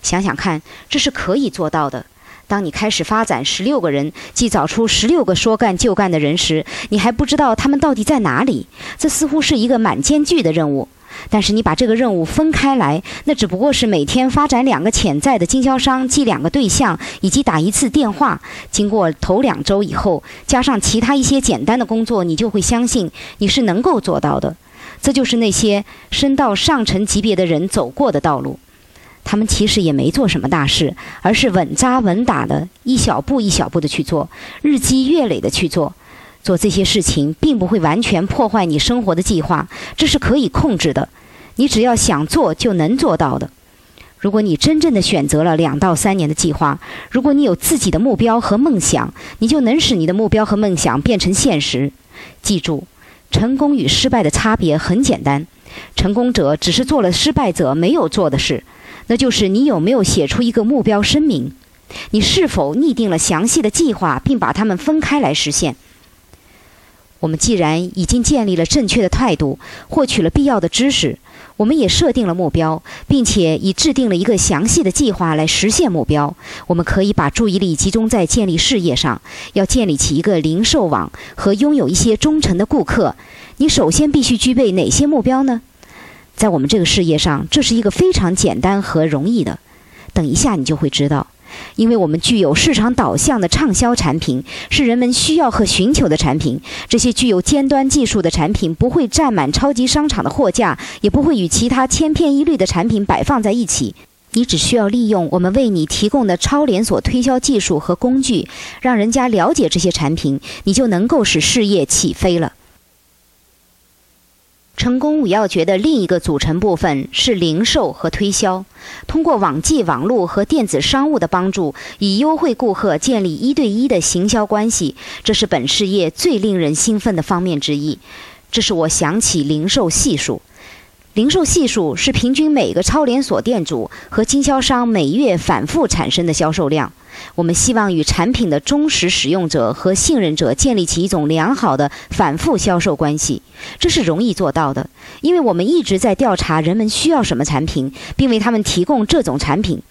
想想看，这是可以做到的。当你开始发展十六个人，即找出十六个说干就干的人时，你还不知道他们到底在哪里。这似乎是一个满艰巨的任务。但是你把这个任务分开来，那只不过是每天发展两个潜在的经销商，即两个对象，以及打一次电话。经过头两周以后，加上其他一些简单的工作，你就会相信你是能够做到的。这就是那些升到上层级别的人走过的道路。他们其实也没做什么大事，而是稳扎稳打的，一小步一小步的去做，日积月累的去做。做这些事情并不会完全破坏你生活的计划，这是可以控制的。你只要想做就能做到的。如果你真正的选择了两到三年的计划，如果你有自己的目标和梦想，你就能使你的目标和梦想变成现实。记住，成功与失败的差别很简单，成功者只是做了失败者没有做的事。那就是你有没有写出一个目标声明？你是否拟定了详细的计划，并把它们分开来实现？我们既然已经建立了正确的态度，获取了必要的知识，我们也设定了目标，并且已制定了一个详细的计划来实现目标。我们可以把注意力集中在建立事业上，要建立起一个零售网和拥有一些忠诚的顾客。你首先必须具备哪些目标呢？在我们这个事业上，这是一个非常简单和容易的。等一下你就会知道。因为我们具有市场导向的畅销产品，是人们需要和寻求的产品。这些具有尖端技术的产品不会占满超级商场的货架，也不会与其他千篇一律的产品摆放在一起。你只需要利用我们为你提供的超连锁推销技术和工具，让人家了解这些产品，你就能够使事业起飞了。成功五要诀的另一个组成部分是零售和推销。通过网际网络和电子商务的帮助，以优惠顾客建立一对一的行销关系，这是本事业最令人兴奋的方面之一。这是我想起零售系数。零售系数是平均每个超连锁店主和经销商每月反复产生的销售量。我们希望与产品的忠实使用者和信任者建立起一种良好的反复销售关系，这是容易做到的，因为我们一直在调查人们需要什么产品，并为他们提供这种产品。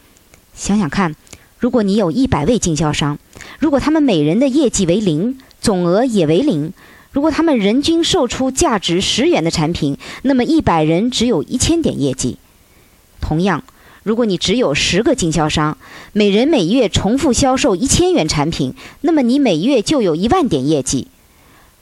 想想看，如果你有一百位经销商，如果他们每人的业绩为零，总额也为零，如果他们人均售出价值十元的产品，那么一百人只有一千点业绩。同样。如果你只有十个经销商，每人每月重复销售一千元产品，那么你每月就有一万点业绩。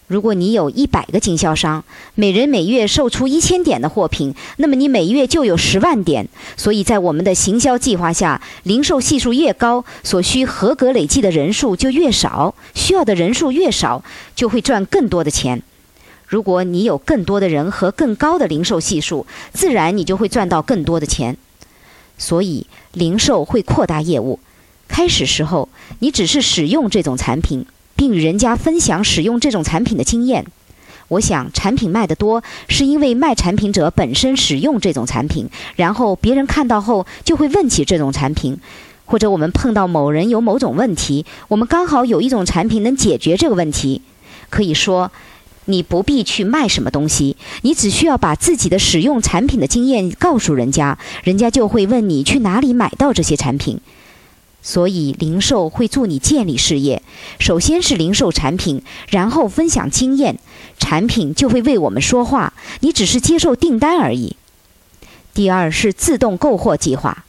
如果你有一百个经销商，每人每月售出一千点的货品，那么你每月就有十万点。所以在我们的行销计划下，零售系数越高，所需合格累计的人数就越少，需要的人数越少，就会赚更多的钱。如果你有更多的人和更高的零售系数，自然你就会赚到更多的钱。所以，零售会扩大业务。开始时候，你只是使用这种产品，并与人家分享使用这种产品的经验。我想，产品卖得多，是因为卖产品者本身使用这种产品，然后别人看到后就会问起这种产品，或者我们碰到某人有某种问题，我们刚好有一种产品能解决这个问题。可以说。你不必去卖什么东西，你只需要把自己的使用产品的经验告诉人家，人家就会问你去哪里买到这些产品。所以，零售会助你建立事业。首先是零售产品，然后分享经验，产品就会为我们说话，你只是接受订单而已。第二是自动购货计划。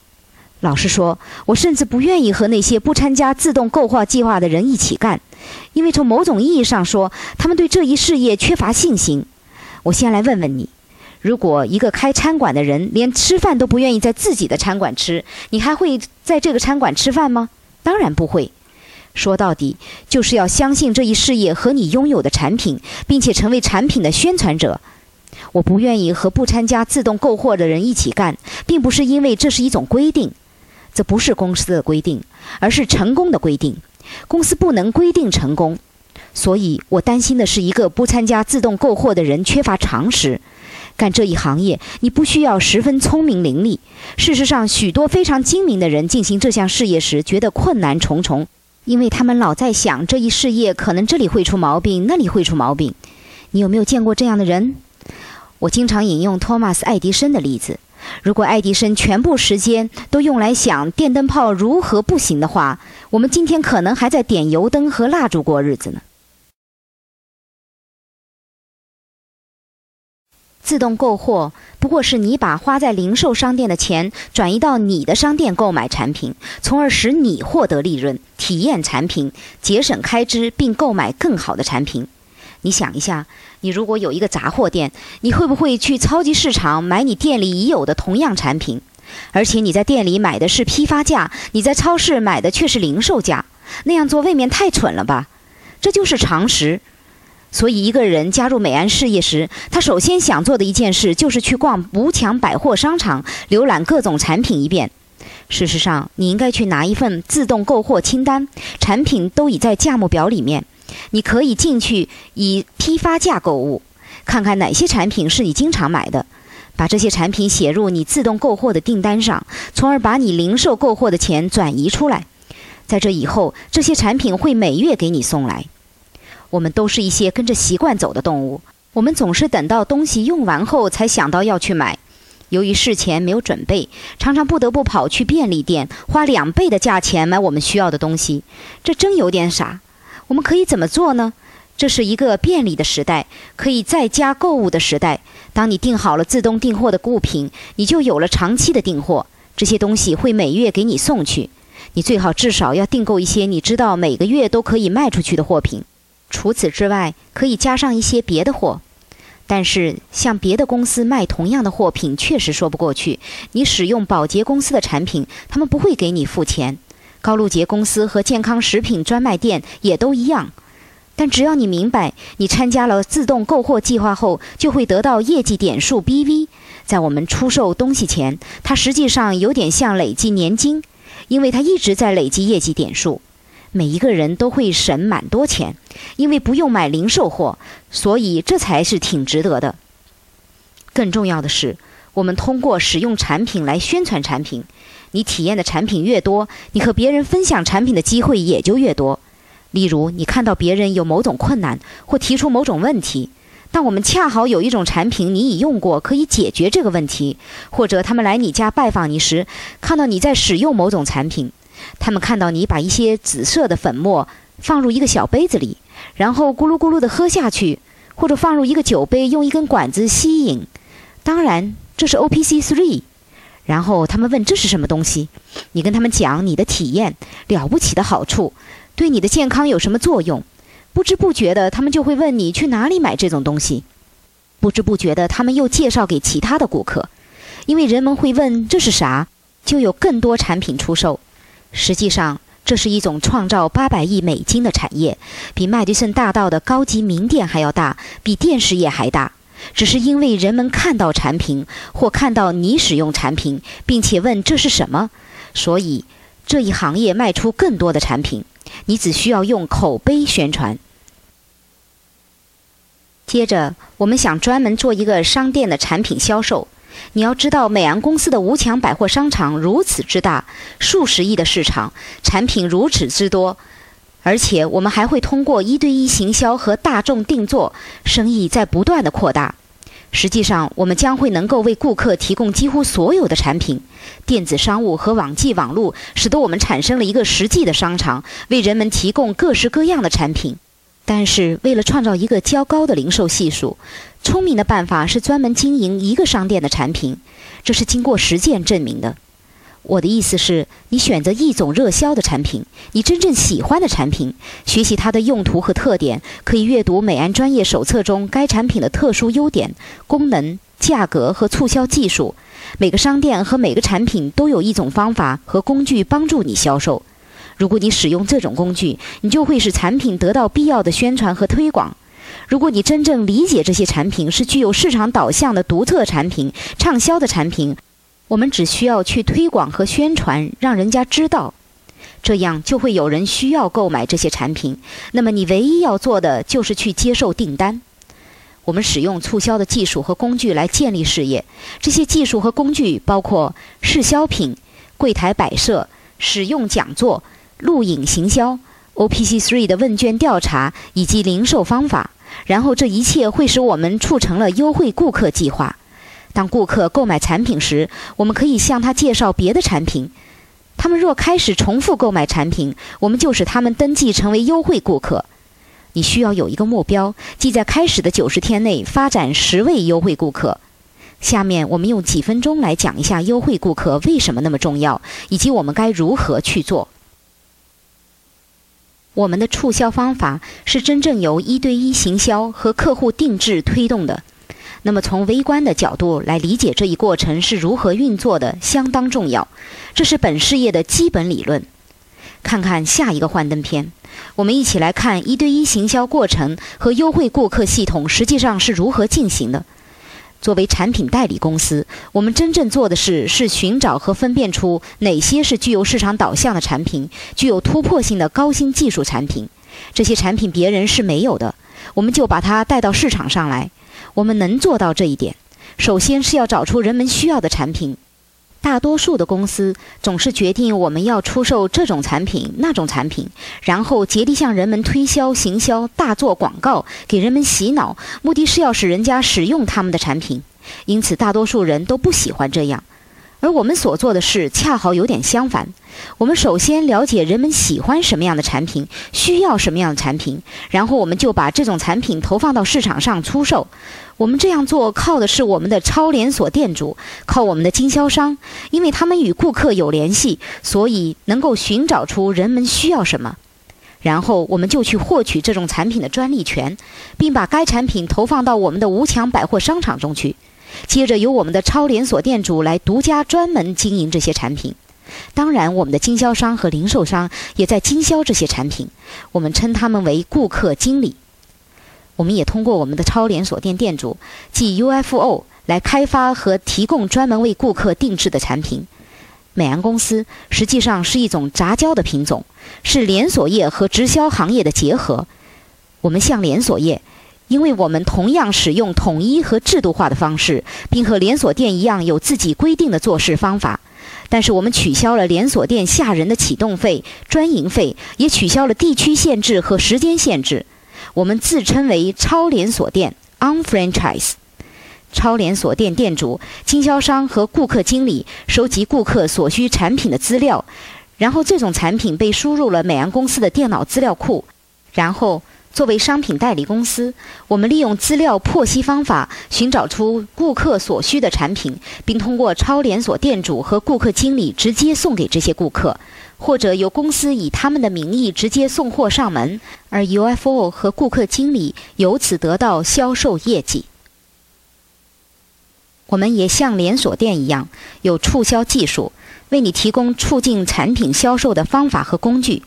老实说，我甚至不愿意和那些不参加自动购货计划的人一起干，因为从某种意义上说，他们对这一事业缺乏信心。我先来问问你：如果一个开餐馆的人连吃饭都不愿意在自己的餐馆吃，你还会在这个餐馆吃饭吗？当然不会。说到底，就是要相信这一事业和你拥有的产品，并且成为产品的宣传者。我不愿意和不参加自动购货的人一起干，并不是因为这是一种规定。这不是公司的规定，而是成功的规定。公司不能规定成功，所以我担心的是一个不参加自动购货的人缺乏常识。干这一行业，你不需要十分聪明伶俐。事实上，许多非常精明的人进行这项事业时，觉得困难重重，因为他们老在想这一事业可能这里会出毛病，那里会出毛病。你有没有见过这样的人？我经常引用托马斯·爱迪生的例子。如果爱迪生全部时间都用来想电灯泡如何不行的话，我们今天可能还在点油灯和蜡烛过日子呢。自动购货不过是你把花在零售商店的钱转移到你的商店购买产品，从而使你获得利润、体验产品、节省开支，并购买更好的产品。你想一下。你如果有一个杂货店，你会不会去超级市场买你店里已有的同样产品？而且你在店里买的是批发价，你在超市买的却是零售价，那样做未免太蠢了吧？这就是常识。所以，一个人加入美安事业时，他首先想做的一件事就是去逛无强百货商场，浏览各种产品一遍。事实上，你应该去拿一份自动购货清单，产品都已在价目表里面。你可以进去以批发价购物，看看哪些产品是你经常买的，把这些产品写入你自动购货的订单上，从而把你零售购货的钱转移出来。在这以后，这些产品会每月给你送来。我们都是一些跟着习惯走的动物，我们总是等到东西用完后才想到要去买。由于事前没有准备，常常不得不跑去便利店，花两倍的价钱买我们需要的东西，这真有点傻。我们可以怎么做呢？这是一个便利的时代，可以在家购物的时代。当你订好了自动订货的物品，你就有了长期的订货。这些东西会每月给你送去。你最好至少要订购一些你知道每个月都可以卖出去的货品。除此之外，可以加上一些别的货。但是，向别的公司卖同样的货品确实说不过去。你使用保洁公司的产品，他们不会给你付钱。高露洁公司和健康食品专卖店也都一样。但只要你明白，你参加了自动购货计划后，就会得到业绩点数 BV。在我们出售东西前，它实际上有点像累计年金，因为它一直在累积业绩点数。每一个人都会省蛮多钱，因为不用买零售货，所以这才是挺值得的。更重要的是，我们通过使用产品来宣传产品。你体验的产品越多，你和别人分享产品的机会也就越多。例如，你看到别人有某种困难或提出某种问题，但我们恰好有一种产品你已用过，可以解决这个问题；或者他们来你家拜访你时，看到你在使用某种产品，他们看到你把一些紫色的粉末放入一个小杯子里，然后咕噜咕噜地喝下去，或者放入一个酒杯，用一根管子吸引。当然，这是 O P C three。然后他们问这是什么东西，你跟他们讲你的体验了不起的好处。对你的健康有什么作用？不知不觉的，他们就会问你去哪里买这种东西。不知不觉的，他们又介绍给其他的顾客，因为人们会问这是啥，就有更多产品出售。实际上，这是一种创造八百亿美金的产业，比麦迪逊大道的高级名店还要大，比电视业还大。只是因为人们看到产品，或看到你使用产品，并且问这是什么，所以这一行业卖出更多的产品。你只需要用口碑宣传。接着，我们想专门做一个商店的产品销售。你要知道，美安公司的吴强百货商场如此之大，数十亿的市场，产品如此之多，而且我们还会通过一对一行销和大众定做，生意在不断的扩大。实际上，我们将会能够为顾客提供几乎所有的产品。电子商务和网际网络使得我们产生了一个实际的商场，为人们提供各式各样的产品。但是，为了创造一个较高的零售系数，聪明的办法是专门经营一个商店的产品。这是经过实践证明的。我的意思是，你选择一种热销的产品，你真正喜欢的产品，学习它的用途和特点，可以阅读美安专业手册中该产品的特殊优点、功能、价格和促销技术。每个商店和每个产品都有一种方法和工具帮助你销售。如果你使用这种工具，你就会使产品得到必要的宣传和推广。如果你真正理解这些产品是具有市场导向的独特产品、畅销的产品。我们只需要去推广和宣传，让人家知道，这样就会有人需要购买这些产品。那么你唯一要做的就是去接受订单。我们使用促销的技术和工具来建立事业。这些技术和工具包括试销品、柜台摆设、使用讲座、录影行销、OPC3 的问卷调查以及零售方法。然后这一切会使我们促成了优惠顾客计划。当顾客购买产品时，我们可以向他介绍别的产品。他们若开始重复购买产品，我们就使他们登记成为优惠顾客。你需要有一个目标，即在开始的九十天内发展十位优惠顾客。下面我们用几分钟来讲一下优惠顾客为什么那么重要，以及我们该如何去做。我们的促销方法是真正由一对一行销和客户定制推动的。那么，从微观的角度来理解这一过程是如何运作的，相当重要。这是本事业的基本理论。看看下一个幻灯片，我们一起来看一对一行销过程和优惠顾客系统实际上是如何进行的。作为产品代理公司，我们真正做的事是寻找和分辨出哪些是具有市场导向的产品，具有突破性的高新技术产品。这些产品别人是没有的，我们就把它带到市场上来。我们能做到这一点，首先是要找出人们需要的产品。大多数的公司总是决定我们要出售这种产品、那种产品，然后竭力向人们推销、行销、大做广告，给人们洗脑，目的是要使人家使用他们的产品。因此，大多数人都不喜欢这样。而我们所做的事恰好有点相反。我们首先了解人们喜欢什么样的产品，需要什么样的产品，然后我们就把这种产品投放到市场上出售。我们这样做靠的是我们的超连锁店主，靠我们的经销商，因为他们与顾客有联系，所以能够寻找出人们需要什么。然后我们就去获取这种产品的专利权，并把该产品投放到我们的无墙百货商场中去。接着由我们的超连锁店主来独家专门经营这些产品。当然，我们的经销商和零售商也在经销这些产品，我们称他们为顾客经理。我们也通过我们的超连锁店店主，即 UFO，来开发和提供专门为顾客定制的产品。美安公司实际上是一种杂交的品种，是连锁业和直销行业的结合。我们像连锁业。因为我们同样使用统一和制度化的方式，并和连锁店一样有自己规定的做事方法，但是我们取消了连锁店吓人的启动费、专营费，也取消了地区限制和时间限制。我们自称为超连锁店 （unfranchise）。超连锁店店主、经销商和顾客经理收集顾客所需产品的资料，然后这种产品被输入了美安公司的电脑资料库，然后。作为商品代理公司，我们利用资料破析方法寻找出顾客所需的产品，并通过超连锁店主和顾客经理直接送给这些顾客，或者由公司以他们的名义直接送货上门，而 UFO 和顾客经理由此得到销售业绩。我们也像连锁店一样，有促销技术，为你提供促进产品销售的方法和工具。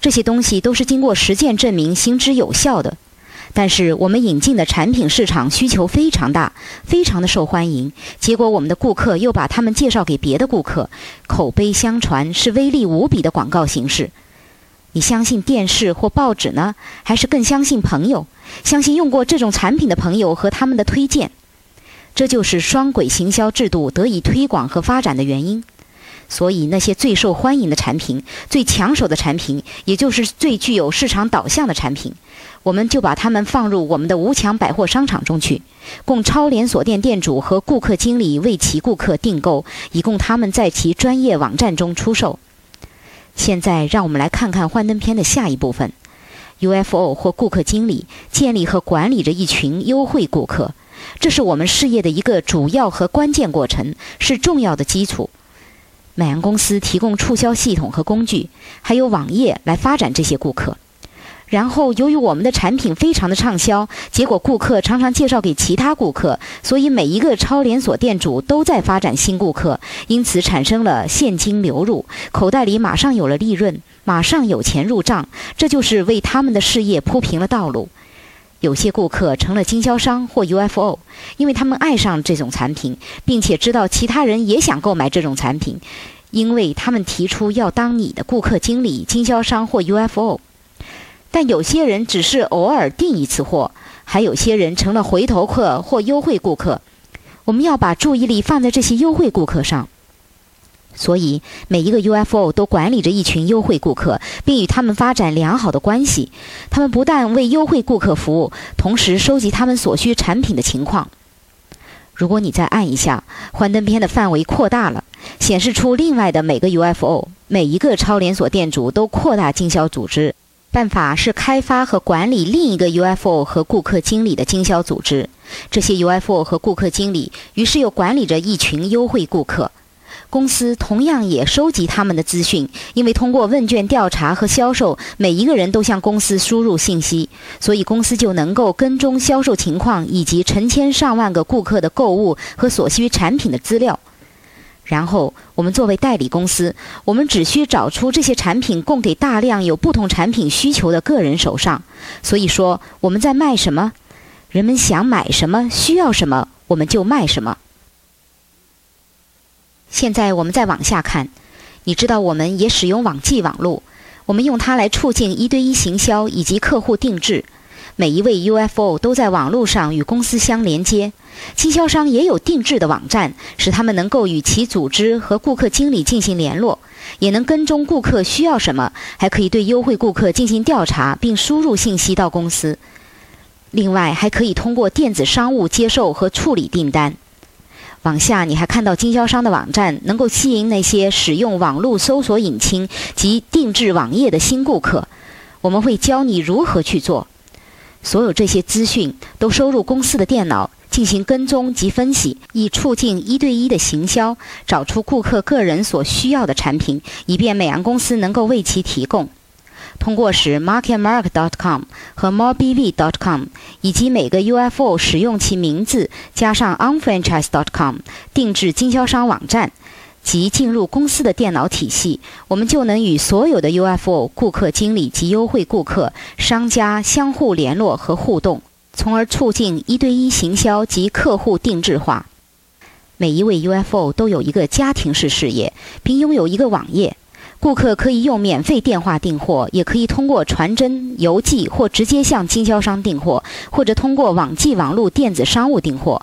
这些东西都是经过实践证明行之有效的，但是我们引进的产品市场需求非常大，非常的受欢迎。结果我们的顾客又把他们介绍给别的顾客，口碑相传是威力无比的广告形式。你相信电视或报纸呢，还是更相信朋友？相信用过这种产品的朋友和他们的推荐？这就是双轨行销制度得以推广和发展的原因。所以，那些最受欢迎的产品、最抢手的产品，也就是最具有市场导向的产品，我们就把它们放入我们的无墙百货商场中去，供超连锁店店主和顾客经理为其顾客订购，以供他们在其专业网站中出售。现在，让我们来看看幻灯片的下一部分：UFO 或顾客经理建立和管理着一群优惠顾客，这是我们事业的一个主要和关键过程，是重要的基础。美安公司提供促销系统和工具，还有网页来发展这些顾客。然后，由于我们的产品非常的畅销，结果顾客常常介绍给其他顾客，所以每一个超连锁店主都在发展新顾客，因此产生了现金流入，口袋里马上有了利润，马上有钱入账，这就是为他们的事业铺平了道路。有些顾客成了经销商或 UFO，因为他们爱上这种产品，并且知道其他人也想购买这种产品，因为他们提出要当你的顾客经理、经销商或 UFO。但有些人只是偶尔订一次货，还有些人成了回头客或优惠顾客。我们要把注意力放在这些优惠顾客上。所以，每一个 UFO 都管理着一群优惠顾客，并与他们发展良好的关系。他们不但为优惠顾客服务，同时收集他们所需产品的情况。如果你再按一下，幻灯片的范围扩大了，显示出另外的每个 UFO。每一个超连锁店主都扩大经销组织。办法是开发和管理另一个 UFO 和顾客经理的经销组织。这些 UFO 和顾客经理于是又管理着一群优惠顾客。公司同样也收集他们的资讯，因为通过问卷调查和销售，每一个人都向公司输入信息，所以公司就能够跟踪销售情况以及成千上万个顾客的购物和所需产品的资料。然后，我们作为代理公司，我们只需找出这些产品供给大量有不同产品需求的个人手上。所以说，我们在卖什么，人们想买什么，需要什么，我们就卖什么。现在我们再往下看，你知道我们也使用网际网络，我们用它来促进一对一行销以及客户定制。每一位 UFO 都在网络上与公司相连接，经销商也有定制的网站，使他们能够与其组织和顾客经理进行联络，也能跟踪顾客需要什么，还可以对优惠顾客进行调查并输入信息到公司。另外，还可以通过电子商务接受和处理订单。往下，你还看到经销商的网站能够吸引那些使用网络搜索引擎及定制网页的新顾客。我们会教你如何去做。所有这些资讯都收入公司的电脑，进行跟踪及分析，以促进一对一的行销，找出顾客个人所需要的产品，以便美洋公司能够为其提供。通过使 marketmark.com 和 morebv.com 以及每个 UFO 使用其名字加上 unfranchise.com 定制经销商网站及进入公司的电脑体系，我们就能与所有的 UFO 顾客经理及优惠顾客商家相互联络和互动，从而促进一对一行销及客户定制化。每一位 UFO 都有一个家庭式事业，并拥有一个网页。顾客可以用免费电话订货，也可以通过传真、邮寄或直接向经销商订货，或者通过网际网络电子商务订货。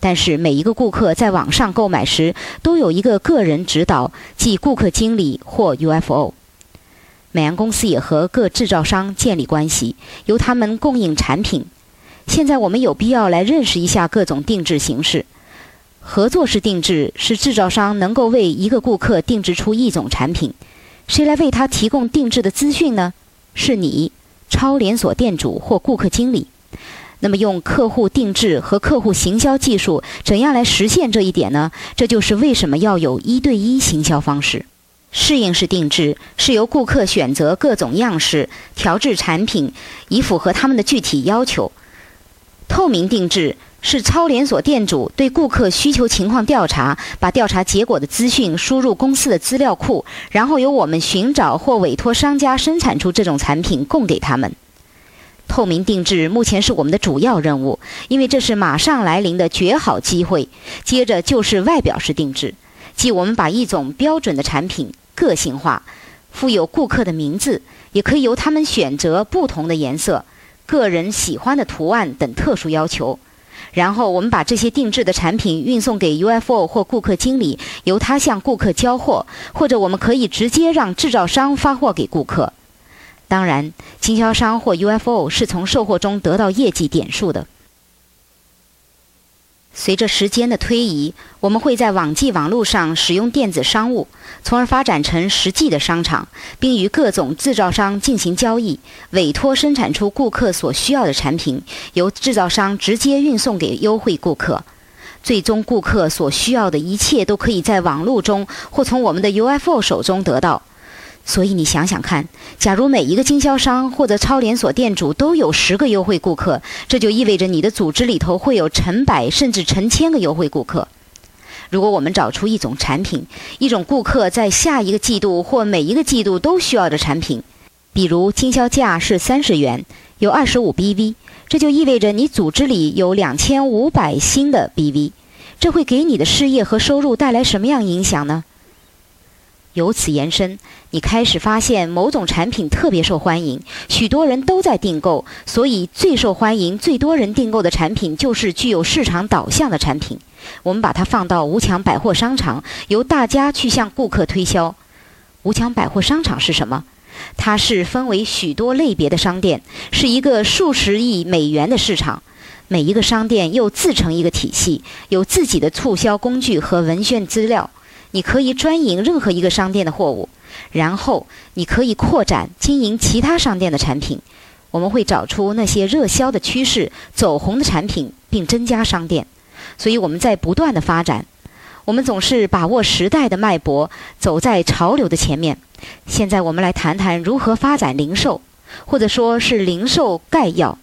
但是每一个顾客在网上购买时都有一个个人指导，即顾客经理或 UFO。美洋公司也和各制造商建立关系，由他们供应产品。现在我们有必要来认识一下各种定制形式。合作式定制是制造商能够为一个顾客定制出一种产品，谁来为他提供定制的资讯呢？是你，超连锁店主或顾客经理。那么，用客户定制和客户行销技术，怎样来实现这一点呢？这就是为什么要有一对一行销方式。适应式定制是由顾客选择各种样式，调制产品以符合他们的具体要求。透明定制。是超连锁店主对顾客需求情况调查，把调查结果的资讯输入公司的资料库，然后由我们寻找或委托商家生产出这种产品供给他们。透明定制目前是我们的主要任务，因为这是马上来临的绝好机会。接着就是外表式定制，即我们把一种标准的产品个性化，附有顾客的名字，也可以由他们选择不同的颜色、个人喜欢的图案等特殊要求。然后我们把这些定制的产品运送给 UFO 或顾客经理，由他向顾客交货，或者我们可以直接让制造商发货给顾客。当然，经销商或 UFO 是从售货中得到业绩点数的。随着时间的推移，我们会在网际网络上使用电子商务，从而发展成实际的商场，并与各种制造商进行交易，委托生产出顾客所需要的产品，由制造商直接运送给优惠顾客。最终，顾客所需要的一切都可以在网络中或从我们的 UFO 手中得到。所以你想想看，假如每一个经销商或者超连锁店主都有十个优惠顾客，这就意味着你的组织里头会有成百甚至成千个优惠顾客。如果我们找出一种产品，一种顾客在下一个季度或每一个季度都需要的产品，比如经销价是三十元，有二十五 BV，这就意味着你组织里有两千五百新的 BV，这会给你的事业和收入带来什么样影响呢？由此延伸，你开始发现某种产品特别受欢迎，许多人都在订购，所以最受欢迎、最多人订购的产品就是具有市场导向的产品。我们把它放到无墙百货商场，由大家去向顾客推销。无墙百货商场是什么？它是分为许多类别的商店，是一个数十亿美元的市场。每一个商店又自成一个体系，有自己的促销工具和文献资料。你可以专营任何一个商店的货物，然后你可以扩展经营其他商店的产品。我们会找出那些热销的趋势、走红的产品，并增加商店。所以我们在不断的发展。我们总是把握时代的脉搏，走在潮流的前面。现在我们来谈谈如何发展零售，或者说是零售概要。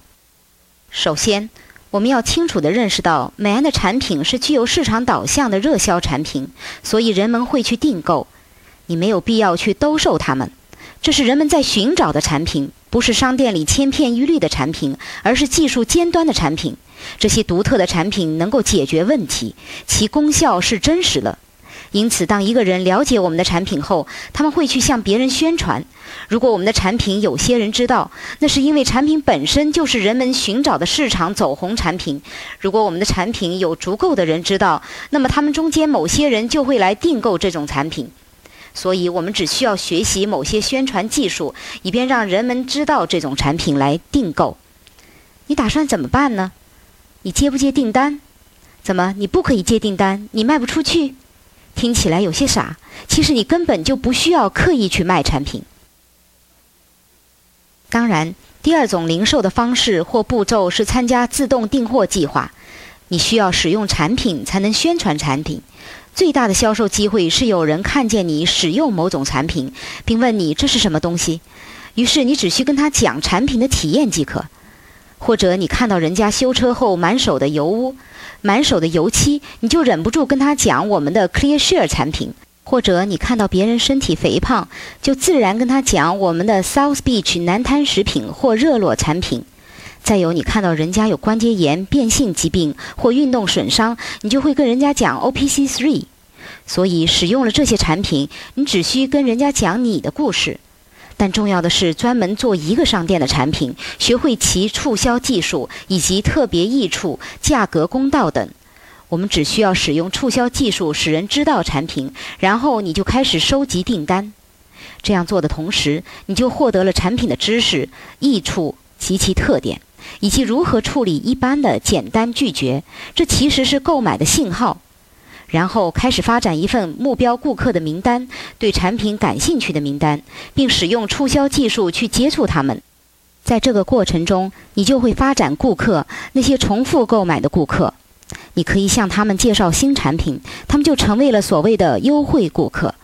首先。我们要清楚地认识到，美安的产品是具有市场导向的热销产品，所以人们会去订购。你没有必要去兜售它们，这是人们在寻找的产品，不是商店里千篇一律的产品，而是技术尖端的产品。这些独特的产品能够解决问题，其功效是真实的。因此，当一个人了解我们的产品后，他们会去向别人宣传。如果我们的产品有些人知道，那是因为产品本身就是人们寻找的市场走红产品。如果我们的产品有足够的人知道，那么他们中间某些人就会来订购这种产品。所以，我们只需要学习某些宣传技术，以便让人们知道这种产品来订购。你打算怎么办呢？你接不接订单？怎么，你不可以接订单？你卖不出去？听起来有些傻。其实你根本就不需要刻意去卖产品。当然，第二种零售的方式或步骤是参加自动订货计划。你需要使用产品才能宣传产品。最大的销售机会是有人看见你使用某种产品，并问你这是什么东西，于是你只需跟他讲产品的体验即可。或者你看到人家修车后满手的油污。满手的油漆，你就忍不住跟他讲我们的 Clear Share 产品；或者你看到别人身体肥胖，就自然跟他讲我们的 South Beach 南滩食品或热络产品。再有，你看到人家有关节炎、变性疾病或运动损伤，你就会跟人家讲 OPC Three。所以，使用了这些产品，你只需跟人家讲你的故事。但重要的是，专门做一个商店的产品，学会其促销技术以及特别益处、价格公道等。我们只需要使用促销技术，使人知道产品，然后你就开始收集订单。这样做的同时，你就获得了产品的知识、益处及其特点，以及如何处理一般的简单拒绝。这其实是购买的信号。然后开始发展一份目标顾客的名单，对产品感兴趣的名单，并使用促销技术去接触他们。在这个过程中，你就会发展顾客，那些重复购买的顾客。你可以向他们介绍新产品，他们就成为了所谓的优惠顾客。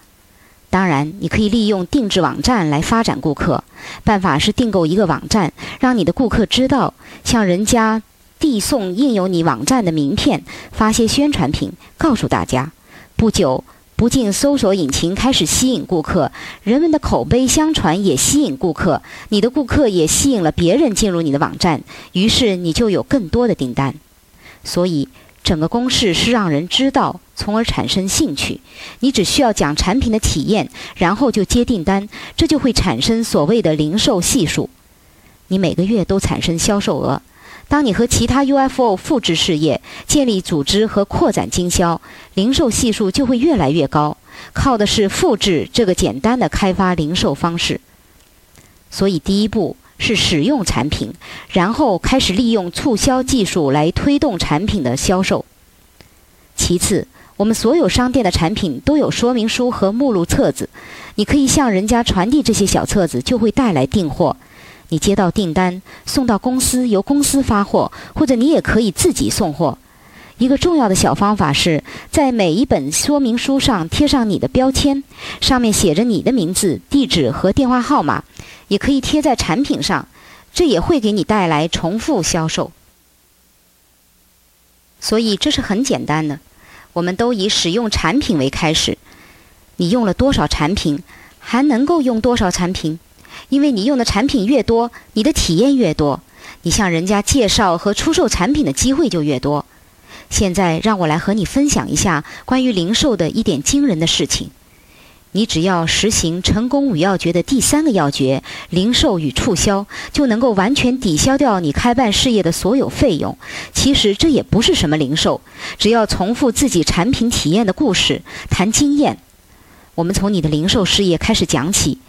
当然，你可以利用定制网站来发展顾客。办法是订购一个网站，让你的顾客知道，向人家。递送印有你网站的名片，发些宣传品，告诉大家。不久，不仅搜索引擎开始吸引顾客，人们的口碑相传也吸引顾客。你的顾客也吸引了别人进入你的网站，于是你就有更多的订单。所以，整个公式是让人知道，从而产生兴趣。你只需要讲产品的体验，然后就接订单，这就会产生所谓的零售系数。你每个月都产生销售额。当你和其他 UFO 复制事业、建立组织和扩展经销，零售系数就会越来越高。靠的是复制这个简单的开发零售方式。所以，第一步是使用产品，然后开始利用促销技术来推动产品的销售。其次，我们所有商店的产品都有说明书和目录册子，你可以向人家传递这些小册子，就会带来订货。你接到订单，送到公司，由公司发货，或者你也可以自己送货。一个重要的小方法是在每一本说明书上贴上你的标签，上面写着你的名字、地址和电话号码，也可以贴在产品上，这也会给你带来重复销售。所以这是很简单的，我们都以使用产品为开始。你用了多少产品，还能够用多少产品？因为你用的产品越多，你的体验越多，你向人家介绍和出售产品的机会就越多。现在让我来和你分享一下关于零售的一点惊人的事情。你只要实行成功五要诀的第三个要诀——零售与促销，就能够完全抵消掉你开办事业的所有费用。其实这也不是什么零售，只要重复自己产品体验的故事，谈经验。我们从你的零售事业开始讲起。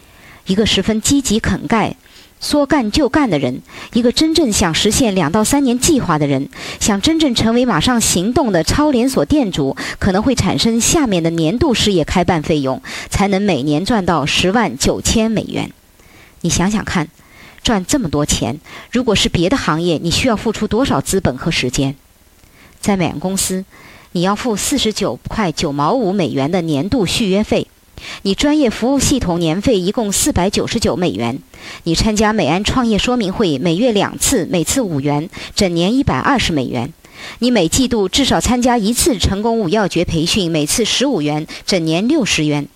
一个十分积极肯干、说干就干的人，一个真正想实现两到三年计划的人，想真正成为马上行动的超连锁店主，可能会产生下面的年度事业开办费用，才能每年赚到十万九千美元。你想想看，赚这么多钱，如果是别的行业，你需要付出多少资本和时间？在美安公司，你要付四十九块九毛五美元的年度续约费。你专业服务系统年费一共四百九十九美元，你参加美安创业说明会每月两次，每次五元，整年一百二十美元。你每季度至少参加一次成功五要诀培训，每次十五元，整年六十元。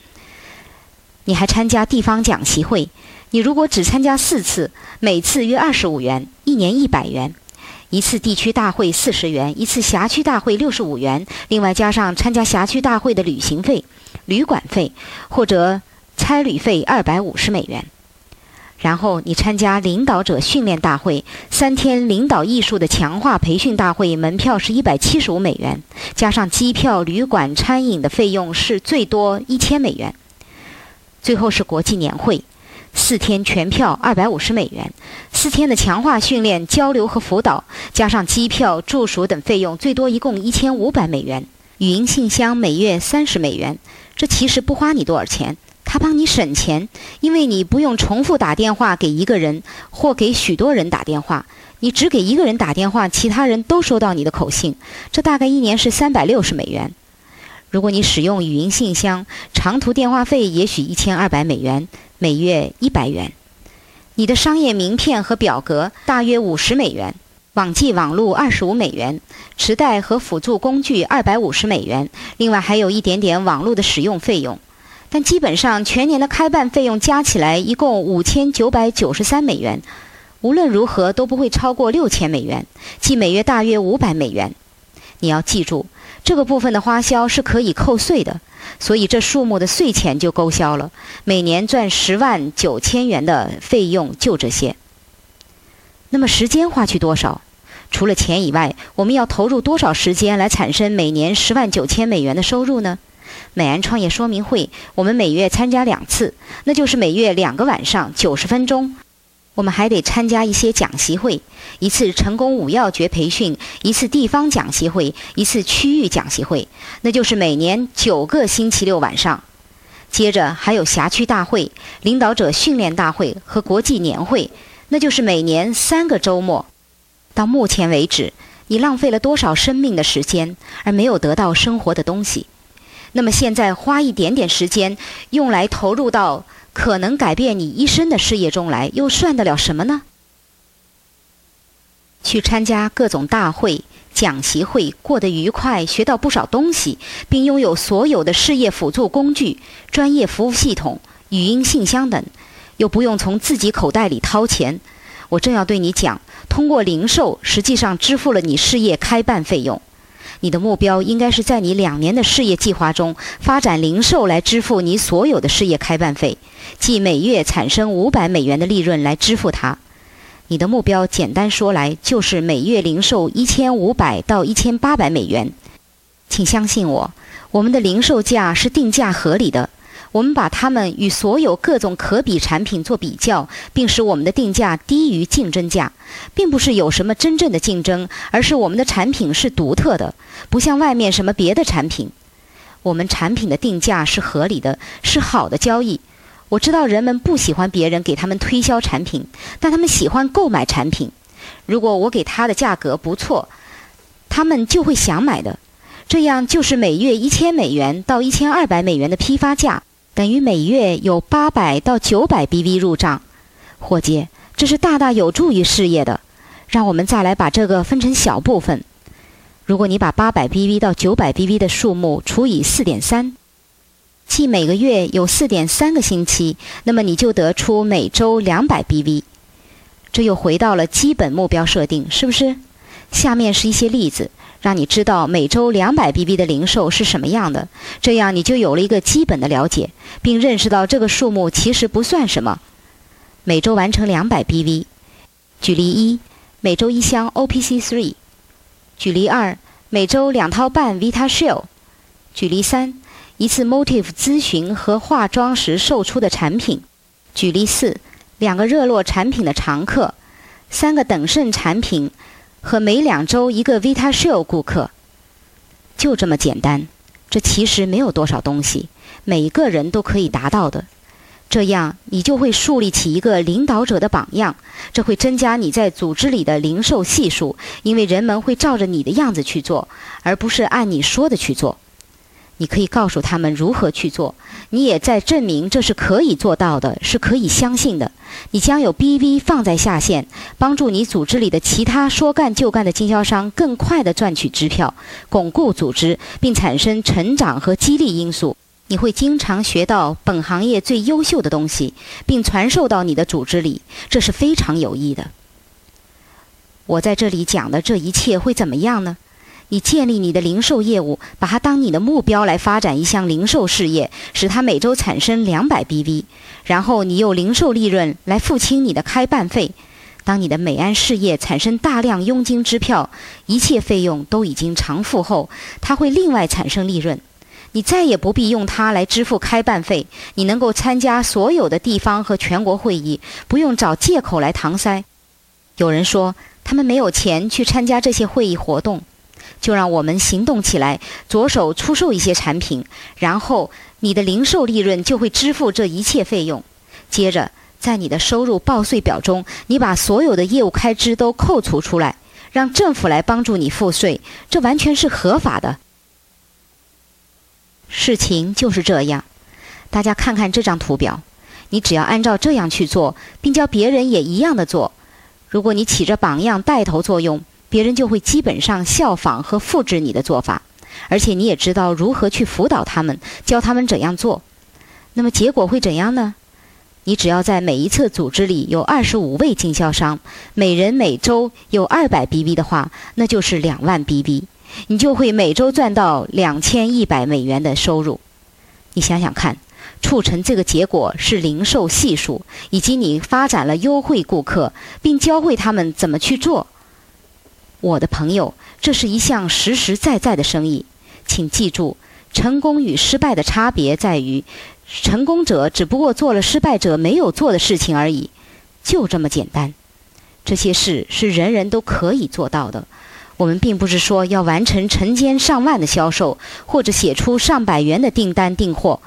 你还参加地方讲习会，你如果只参加四次，每次约二十五元，一年一百元。一次地区大会四十元，一次辖区大会六十五元，另外加上参加辖区大会的旅行费。旅馆费或者差旅费二百五十美元，然后你参加领导者训练大会三天领导艺术的强化培训大会，门票是一百七十五美元，加上机票、旅馆、餐饮的费用是最多一千美元。最后是国际年会，四天全票二百五十美元，四天的强化训练、交流和辅导，加上机票、住宿等费用，最多一共一千五百美元。语音信箱每月三十美元，这其实不花你多少钱，它帮你省钱，因为你不用重复打电话给一个人或给许多人打电话，你只给一个人打电话，其他人都收到你的口信，这大概一年是三百六十美元。如果你使用语音信箱，长途电话费也许一千二百美元，每月一百元。你的商业名片和表格大约五十美元，网际网络二十五美元，磁带和辅助工具二百五十美元，另外还有一点点网络的使用费用。但基本上全年的开办费用加起来一共五千九百九十三美元，无论如何都不会超过六千美元，即每月大约五百美元。你要记住。这个部分的花销是可以扣税的，所以这数目的税钱就勾销了。每年赚十万九千元的费用就这些。那么时间花去多少？除了钱以外，我们要投入多少时间来产生每年十万九千美元的收入呢？美安创业说明会，我们每月参加两次，那就是每月两个晚上九十分钟。我们还得参加一些讲习会，一次成功五要诀培训，一次地方讲习会，一次区域讲习会，那就是每年九个星期六晚上。接着还有辖区大会、领导者训练大会和国际年会，那就是每年三个周末。到目前为止，你浪费了多少生命的时间，而没有得到生活的东西？那么现在花一点点时间，用来投入到。可能改变你一生的事业中来，又算得了什么呢？去参加各种大会、讲习会，过得愉快，学到不少东西，并拥有所有的事业辅助工具、专业服务系统、语音信箱等，又不用从自己口袋里掏钱。我正要对你讲，通过零售，实际上支付了你事业开办费用。你的目标应该是在你两年的事业计划中发展零售来支付你所有的事业开办费，即每月产生五百美元的利润来支付它。你的目标简单说来就是每月零售一千五百到一千八百美元。请相信我，我们的零售价是定价合理的。我们把它们与所有各种可比产品做比较，并使我们的定价低于竞争价，并不是有什么真正的竞争，而是我们的产品是独特的，不像外面什么别的产品。我们产品的定价是合理的，是好的交易。我知道人们不喜欢别人给他们推销产品，但他们喜欢购买产品。如果我给他的价格不错，他们就会想买的。这样就是每月一千美元到一千二百美元的批发价。等于每月有八百到九百 BV 入账，伙计，这是大大有助于事业的。让我们再来把这个分成小部分。如果你把八百 BV 到九百 BV 的数目除以四点三，即每个月有四点三个星期，那么你就得出每周两百 BV。这又回到了基本目标设定，是不是？下面是一些例子。让你知道每周两百 B B 的零售是什么样的，这样你就有了一个基本的了解，并认识到这个数目其实不算什么。每周完成两百 B B。举例一，每周一箱 OPC three。举例二，每周两套半 Vita Shell。举例三，一次 Motive 咨询和化妆时售出的产品。举例四，两个热络产品的常客，三个等渗产品。和每两周一个 Vita Shell 顾客，就这么简单。这其实没有多少东西，每个人都可以达到的。这样你就会树立起一个领导者的榜样，这会增加你在组织里的零售系数，因为人们会照着你的样子去做，而不是按你说的去做。你可以告诉他们如何去做，你也在证明这是可以做到的，是可以相信的。你将有 BV 放在下线，帮助你组织里的其他说干就干的经销商更快地赚取支票，巩固组织，并产生成长和激励因素。你会经常学到本行业最优秀的东西，并传授到你的组织里，这是非常有益的。我在这里讲的这一切会怎么样呢？你建立你的零售业务，把它当你的目标来发展一项零售事业，使它每周产生两百 BV，然后你用零售利润来付清你的开办费。当你的美安事业产生大量佣金支票，一切费用都已经偿付后，它会另外产生利润。你再也不必用它来支付开办费，你能够参加所有的地方和全国会议，不用找借口来搪塞。有人说他们没有钱去参加这些会议活动，就让我们行动起来，着手出售一些产品，然后你的零售利润就会支付这一切费用。接着，在你的收入报税表中，你把所有的业务开支都扣除出来，让政府来帮助你付税，这完全是合法的。事情就是这样，大家看看这张图表，你只要按照这样去做，并叫别人也一样的做。如果你起着榜样带头作用，别人就会基本上效仿和复制你的做法，而且你也知道如何去辅导他们，教他们怎样做。那么结果会怎样呢？你只要在每一次组织里有二十五位经销商，每人每周有二百 B B 的话，那就是两万 B B，。你就会每周赚到两千一百美元的收入。你想想看，促成这个结果是零售系数，以及你发展了优惠顾客，并教会他们怎么去做。我的朋友，这是一项实实在在的生意。请记住，成功与失败的差别在于，成功者只不过做了失败者没有做的事情而已，就这么简单。这些事是人人都可以做到的。我们并不是说要完成成千上万的销售，或者写出上百元的订单订货。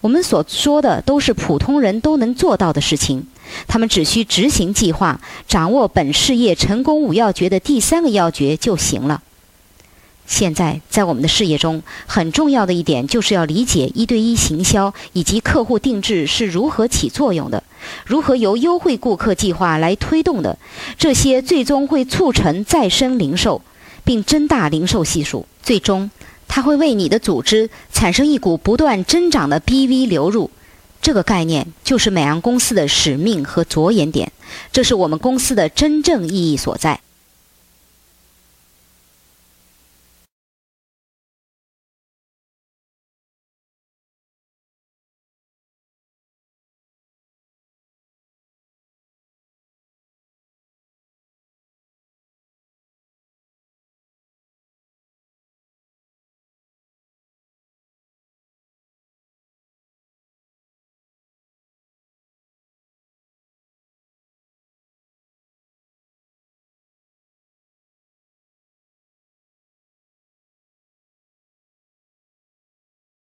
我们所说的都是普通人都能做到的事情。他们只需执行计划，掌握本事业成功五要诀的第三个要诀就行了。现在，在我们的事业中，很重要的一点就是要理解一对一行销以及客户定制是如何起作用的，如何由优惠顾客计划来推动的。这些最终会促成再生零售，并增大零售系数。最终，它会为你的组织产生一股不断增长的 BV 流入。这个概念就是美洋公司的使命和着眼点，这是我们公司的真正意义所在。